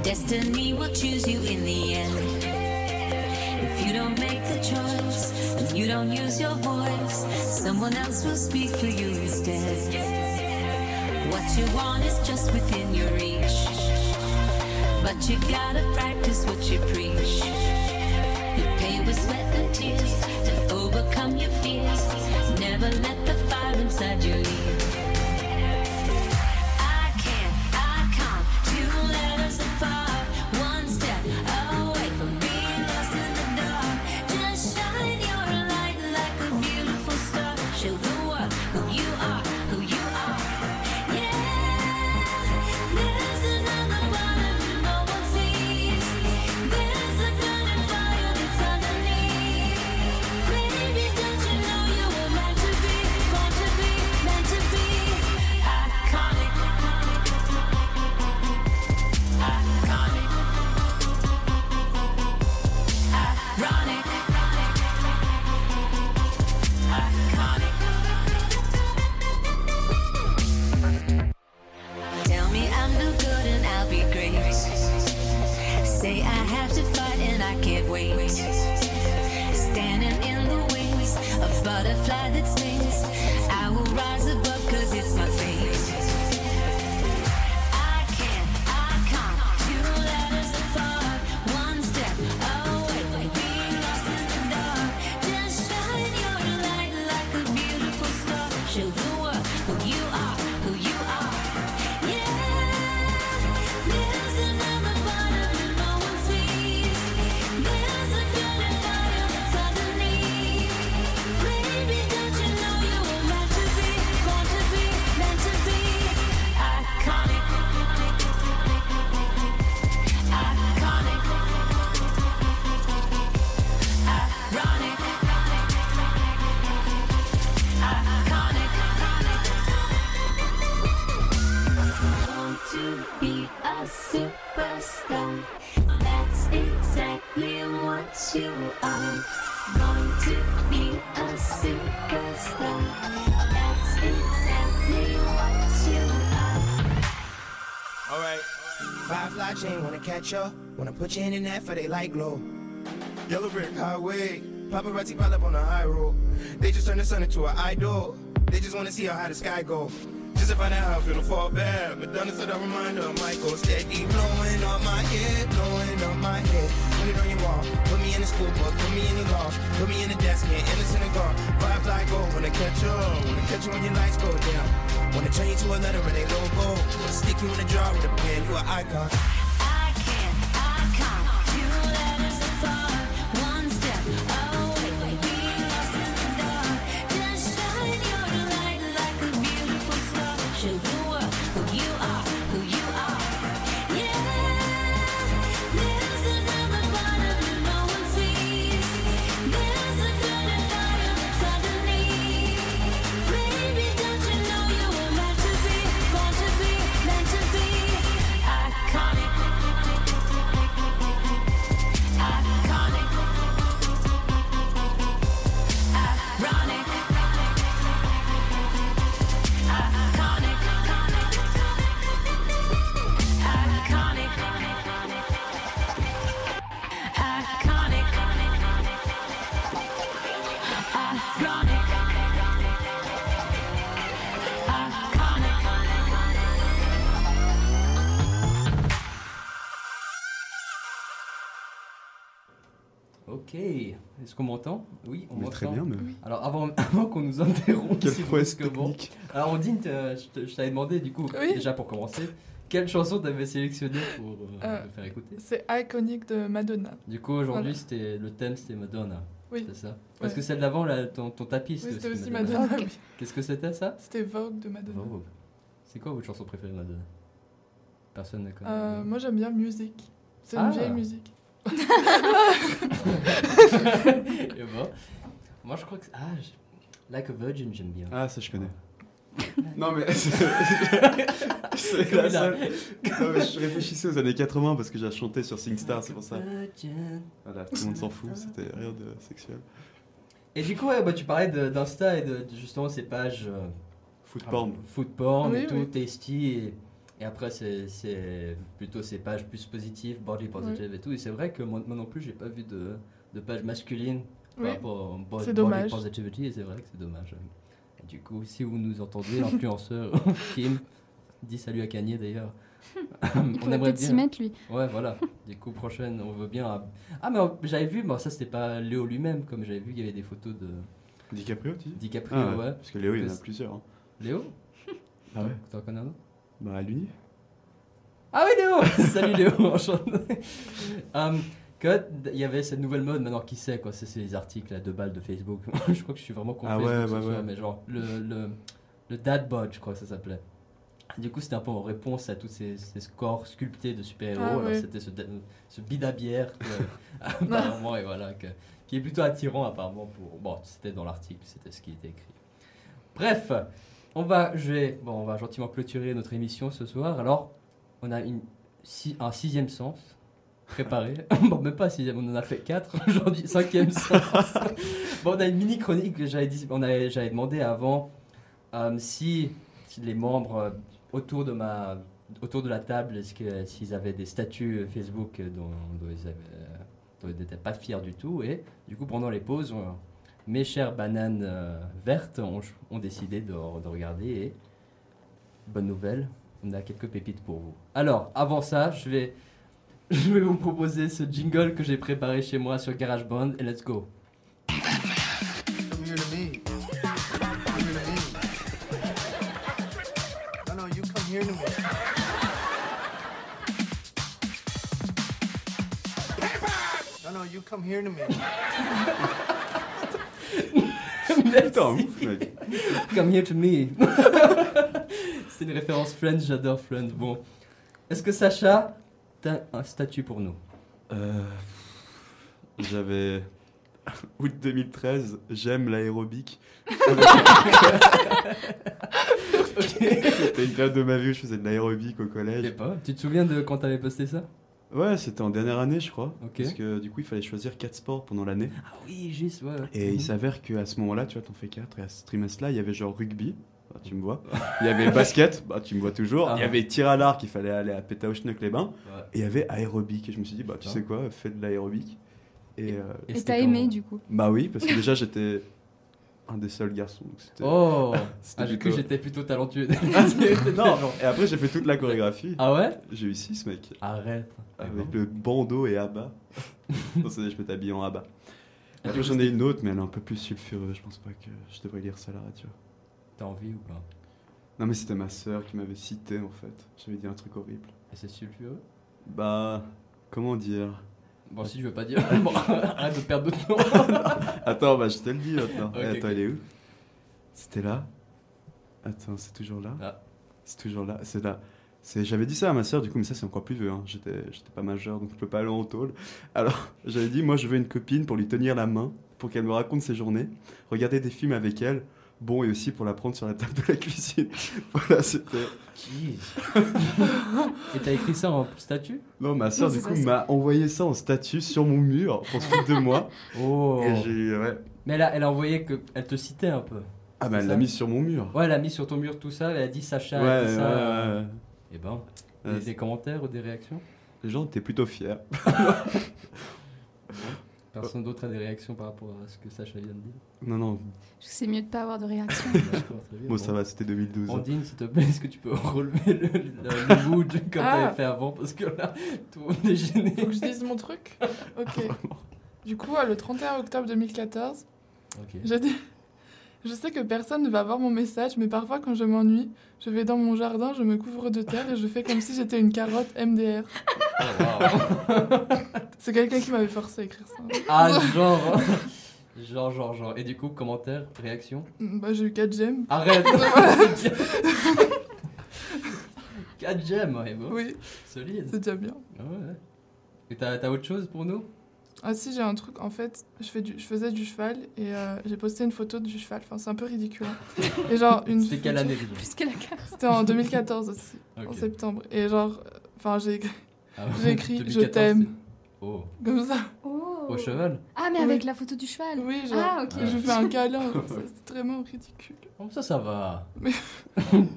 Destiny will choose you in the end. If you don't make the choice and you don't use your voice, someone else will speak for you instead. What you want is just within your reach. But you gotta practice what you preach. You pay with sweat and tears overcome your fears. Never let the fire inside you leave. Chain, wanna put you in the net for they light glow. Yellow brick highway, paparazzi pile up on the high road. They just turn the sun into an idol. They just wanna see how high the sky go. Just to find out how I feel to fall back. Madonna's a reminder of Michael. Steady blowing up my head, blowing up my head. Put it on your wall, put me in the school book, put me in your loft, put me in the desk, and in the synagogue. Firefly go, wanna catch you, wanna catch you when your lights go down. Wanna turn you to a letter in a logo. Wanna stick you in a jar with a pen, you an icon. Qu'on m'entend Oui, on Mais m'entend. très bien, même. Oui. Alors avant, *laughs* avant qu'on nous interrompe, Quelle si prouesse brusquement. Alors Ondine, je je t'avais demandé du coup, Oui. déjà pour commencer, quelle chanson t'avais sélectionnée pour euh, Euh, me faire écouter C'est iconique de Madonna. Du coup aujourd'hui Voilà. c'était le thème c'était Madonna. Oui. C'est ça. Parce Ouais. que celle d'avant là, ton, ton tapis Oui, c'était aussi aussi Madonna. Madonna. oui. Qu'est-ce que c'était ça C'était Vogue de Madonna. Vogue. C'est quoi votre chanson préférée de Madonna? Personne ne connaît. Euh, moi j'aime bien musique. C'est une Ah. vieille musique. Et bon, moi je crois que ah, je- Like a Virgin j'aime bien. Ah, ça je connais. non mais *laughs* c'est la seule. Non, mais je réfléchissais aux années 80 parce que j'ai chanté sur SingStar, c'est pour ça. Virgin. Voilà, tout le monde s'en fout, c'était rien de sexuel. Et du coup, ouais, bah, tu parlais d'Insta et de, de justement ces pages. euh, Food porn. Food porn et tout, oui. tasty. Et, et après, c'est plutôt ces pages plus positives, body positive et tout. Et c'est vrai que moi, moi non plus, j'ai pas vu de, de page masculine par Oui. rapport au body dommage. positivity. Et c'est vrai que c'est dommage. Et du coup, si vous nous entendez, *laughs* influenceur *laughs* Kim, dis salut à Kanye d'ailleurs. *laughs* Il faudrait peut-être s'y mettre, lui. Ouais, voilà. Du coup, prochaine, on veut bien. à- Ah, mais j'avais vu, bon, ça c'était pas Léo lui-même, comme j'avais vu qu'il y avait des photos de. DiCaprio, tu dis? DiCaprio, Ah ouais. Parce que Léo, il y en a plusieurs. hein. Léo? Ah ouais T'en connais un autre? Bah, à l'Uni. Ah oui, Léo *laughs* Salut Léo, enchanté. Que il y avait cette nouvelle mode, maintenant qui sait quoi, c'est les articles à deux balles de Facebook. *laughs* je crois que je suis vraiment contre Ah ouais, ouais, ouais. mais genre le, le, le dad bod, je crois que ça s'appelait. Du coup, c'était un peu en réponse à tous ces, ces scores sculptés de super-héros. Ah ouais. C'était ce, da- ce bidabière, *laughs* apparemment, et voilà, que- qui est plutôt attirant, apparemment. pour Bon, c'était dans l'article, c'était ce qui était écrit. Bref, on va, je vais, bon, on va gentiment clôturer notre émission ce soir. Alors, on a une, si- un sixième sens préparé. *laughs* bon, même pas sixième, on en a fait quatre *laughs* aujourd'hui, cinquième sens. *laughs* bon, on a une mini chronique que j'avais demandé avant euh, si, si les membres euh, autour de ma autour de la table, est-ce que s'ils avaient des statuts Facebook dont, euh, dont ils n'étaient pas fiers du tout. Et du coup, pendant les pauses, on- mes chères bananes euh, vertes ont, décidé de, de regarder. Et bonne nouvelle, on a quelques pépites pour vous. Alors, avant ça, je vais, *laughs* vous proposer ce jingle que j'ai préparé chez moi sur GarageBand et let's go. No, no, you come here to me. Merci. Come here to me. C'est une référence Friends, j'adore Friends. Bon, est-ce que Sacha, t'as un statut pour nous? Euh, J'avais. *laughs* Août 2013, j'aime l'aérobic. *laughs* C'était une période de ma vie où je faisais de l'aérobic au collège. Tu te souviens de quand t'avais posté ça? Ouais, c'était en dernière année, je crois. Parce que du coup, il fallait choisir 4 sports pendant l'année. Ah oui, juste, ouais. Et Mhm. il s'avère qu'à ce moment-là, tu vois, t'en fais 4. Et à ce trimestre-là, il y avait genre rugby. Bah, tu me vois. *laughs* Il y avait basket, bah, tu me vois toujours. Ah. Il y avait tir à l'arc, il fallait aller à Pétaouchnuk les bains. Ouais. Et il y avait aérobic. Et je me suis dit, bah, tu sais quoi, fais de l'aérobic. Et, euh, t'as aimé du coup? Bah oui, parce que déjà, j'étais un des seuls garçons. donc Oh *laughs* c'était Ah, plutôt- que j'étais plutôt talentueux. *laughs* *laughs* non, et après j'ai fait toute la chorégraphie. Ah ouais? J'ai eu 6 mec. Arrête. Avec le bandeau et abat. non, je peux t'habiller en. Et Après j'en ai une autre, mais elle est un peu plus sulfureuse. Je pense pas que je devrais lire ça à la radio. T'as envie ou pas? Non, mais c'était ma sœur qui m'avait cité en fait. J'avais dit un truc horrible. Et c'est sulfureux? Bah, comment dire? Bon, si je veux pas dire. *laughs* Bon, arrête de perdre de temps. *laughs* Attends, bah je te le dis maintenant. Attends, ok. elle est où? C'était là? Attends, c'est toujours là? Ah. C'est toujours là, c'est là. J'avais dit ça à ma sœur, du coup, mais ça c'est encore plus vieux. hein. J'étais, j'étais pas majeur, donc je peux pas aller en tôle. Alors, *laughs* j'avais dit, moi je veux une copine pour lui tenir la main, pour qu'elle me raconte ses journées, regarder des films avec elle, bon, et aussi pour la prendre sur la table de la cuisine. *laughs* voilà, c'était. Qui *laughs* Et t'as écrit ça en statut? Non, ma sœur, Non, du coup, m'a envoyé ça en statut sur mon mur pour se foutre de moi. *laughs* Oh Et j'ai, ouais. Mais a, elle a envoyé que. Elle te citait un peu. Ah, bah elle ça l'a mis sur mon mur. Ouais, elle a mis sur ton mur tout ça, elle a dit Sacha, Ouais, dit ça. ouais, euh, ouais, ouais. Et ben, Ouais, des, des commentaires ou des réactions? Les gens étaient plutôt fiers. Personne d'autre a des réactions par rapport à ce que Sacha vient de dire Non, non. C'est mieux de pas avoir de réaction. *laughs* Bien. Bon, ça va, c'était 2012. Andine, s'il te plaît, est-ce que tu peux relever le, le, le *laughs* mood comme Ah. t'avais fait avant Parce que là, tout le monde est gêné. Faut que je dise mon truc Ok. *laughs* Du coup, le 31 octobre 2014, Ok. je, dis- je sais que personne ne va voir mon message, mais parfois quand je m'ennuie, je vais dans mon jardin, je me couvre de terre et je fais comme si j'étais une carotte MDR. C'est quelqu'un qui m'avait forcé à écrire ça. Ah, genre. Genre, genre, genre. Et du coup, commentaire, réaction Bah, j'ai eu 4 j'aime. Arrête *laughs* 4 gemmes, ouais, bon. Oui. Solide. C'est déjà bien. Ah ouais. Et t'as autre chose pour nous? Ah si, j'ai un truc. En fait, je, fais du, je faisais du cheval et euh, j'ai posté une photo du cheval. Enfin, c'est un peu ridicule. hein. Et genre, *laughs* une C'était quelle année Plus que la carte. C'était en 2014 aussi, en septembre. Et genre, euh, enfin, j'ai écrit, Ah ouais, j'ai écrit Je 2014, t'aime. Oh. Comme ça. Oh. Au cheval Ah, mais Oui. avec la photo du cheval. Oui, genre, Ah, ok. je fais un câlin. *laughs* C'est vraiment ridicule. Oh, ça, ça va. Mais-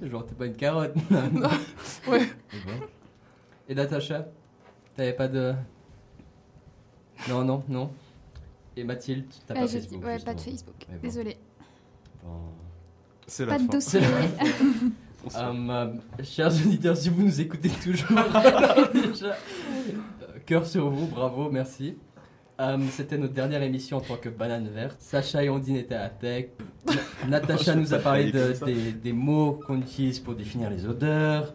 *laughs* Genre, t'es pas une carotte. Ouais. Et, bon. Et Natacha T'avais pas de. Non, non, non. Et Mathilde, t'as Ouais, pas j'ai- Facebook ouais, pas de. Facebook. Bon. Désolée. Bon. C'est Pas la de fin. dossier. Hum, *laughs* euh, chers auditeurs, si vous nous écoutez toujours, déjà, *laughs* euh, *laughs* cœur sur vous, bravo, merci. Hum, C'était notre dernière émission en tant que banane verte. Sacha et Ondine étaient à la tech. Na- Natacha nous a parlé pas de- des, des mots qu'on utilise pour définir les odeurs.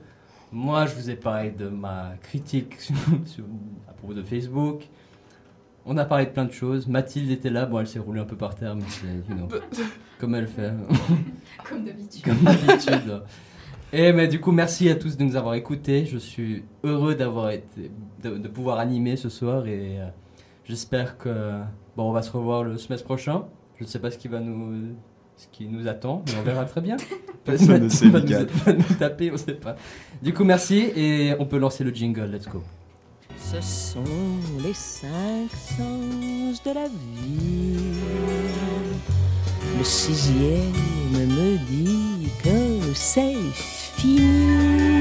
Moi, je vous ai parlé de ma critique sur- sur- à propos de Facebook. On a parlé de plein de choses. Mathilde était là. Bon, elle s'est roulée un peu par terre, mais c'est, you know, *laughs* comme elle fait. *laughs* Comme d'habitude. Comme d'habitude. Et mais du coup, merci à tous de nous avoir écoutés. Je suis heureux d'avoir été, de, de pouvoir animer ce soir et euh, j'espère que bon, on va se revoir le semestre prochain. Je ne sais pas ce qui va nous, ce qui nous attend, mais on verra très bien. *laughs* Personne ne sait, va nous, va nous taper, on sait pas. Du coup, merci et on peut lancer le jingle. Let's go. Ce sont les cinq sens de la vie. Le sixième me dit que c'est fini.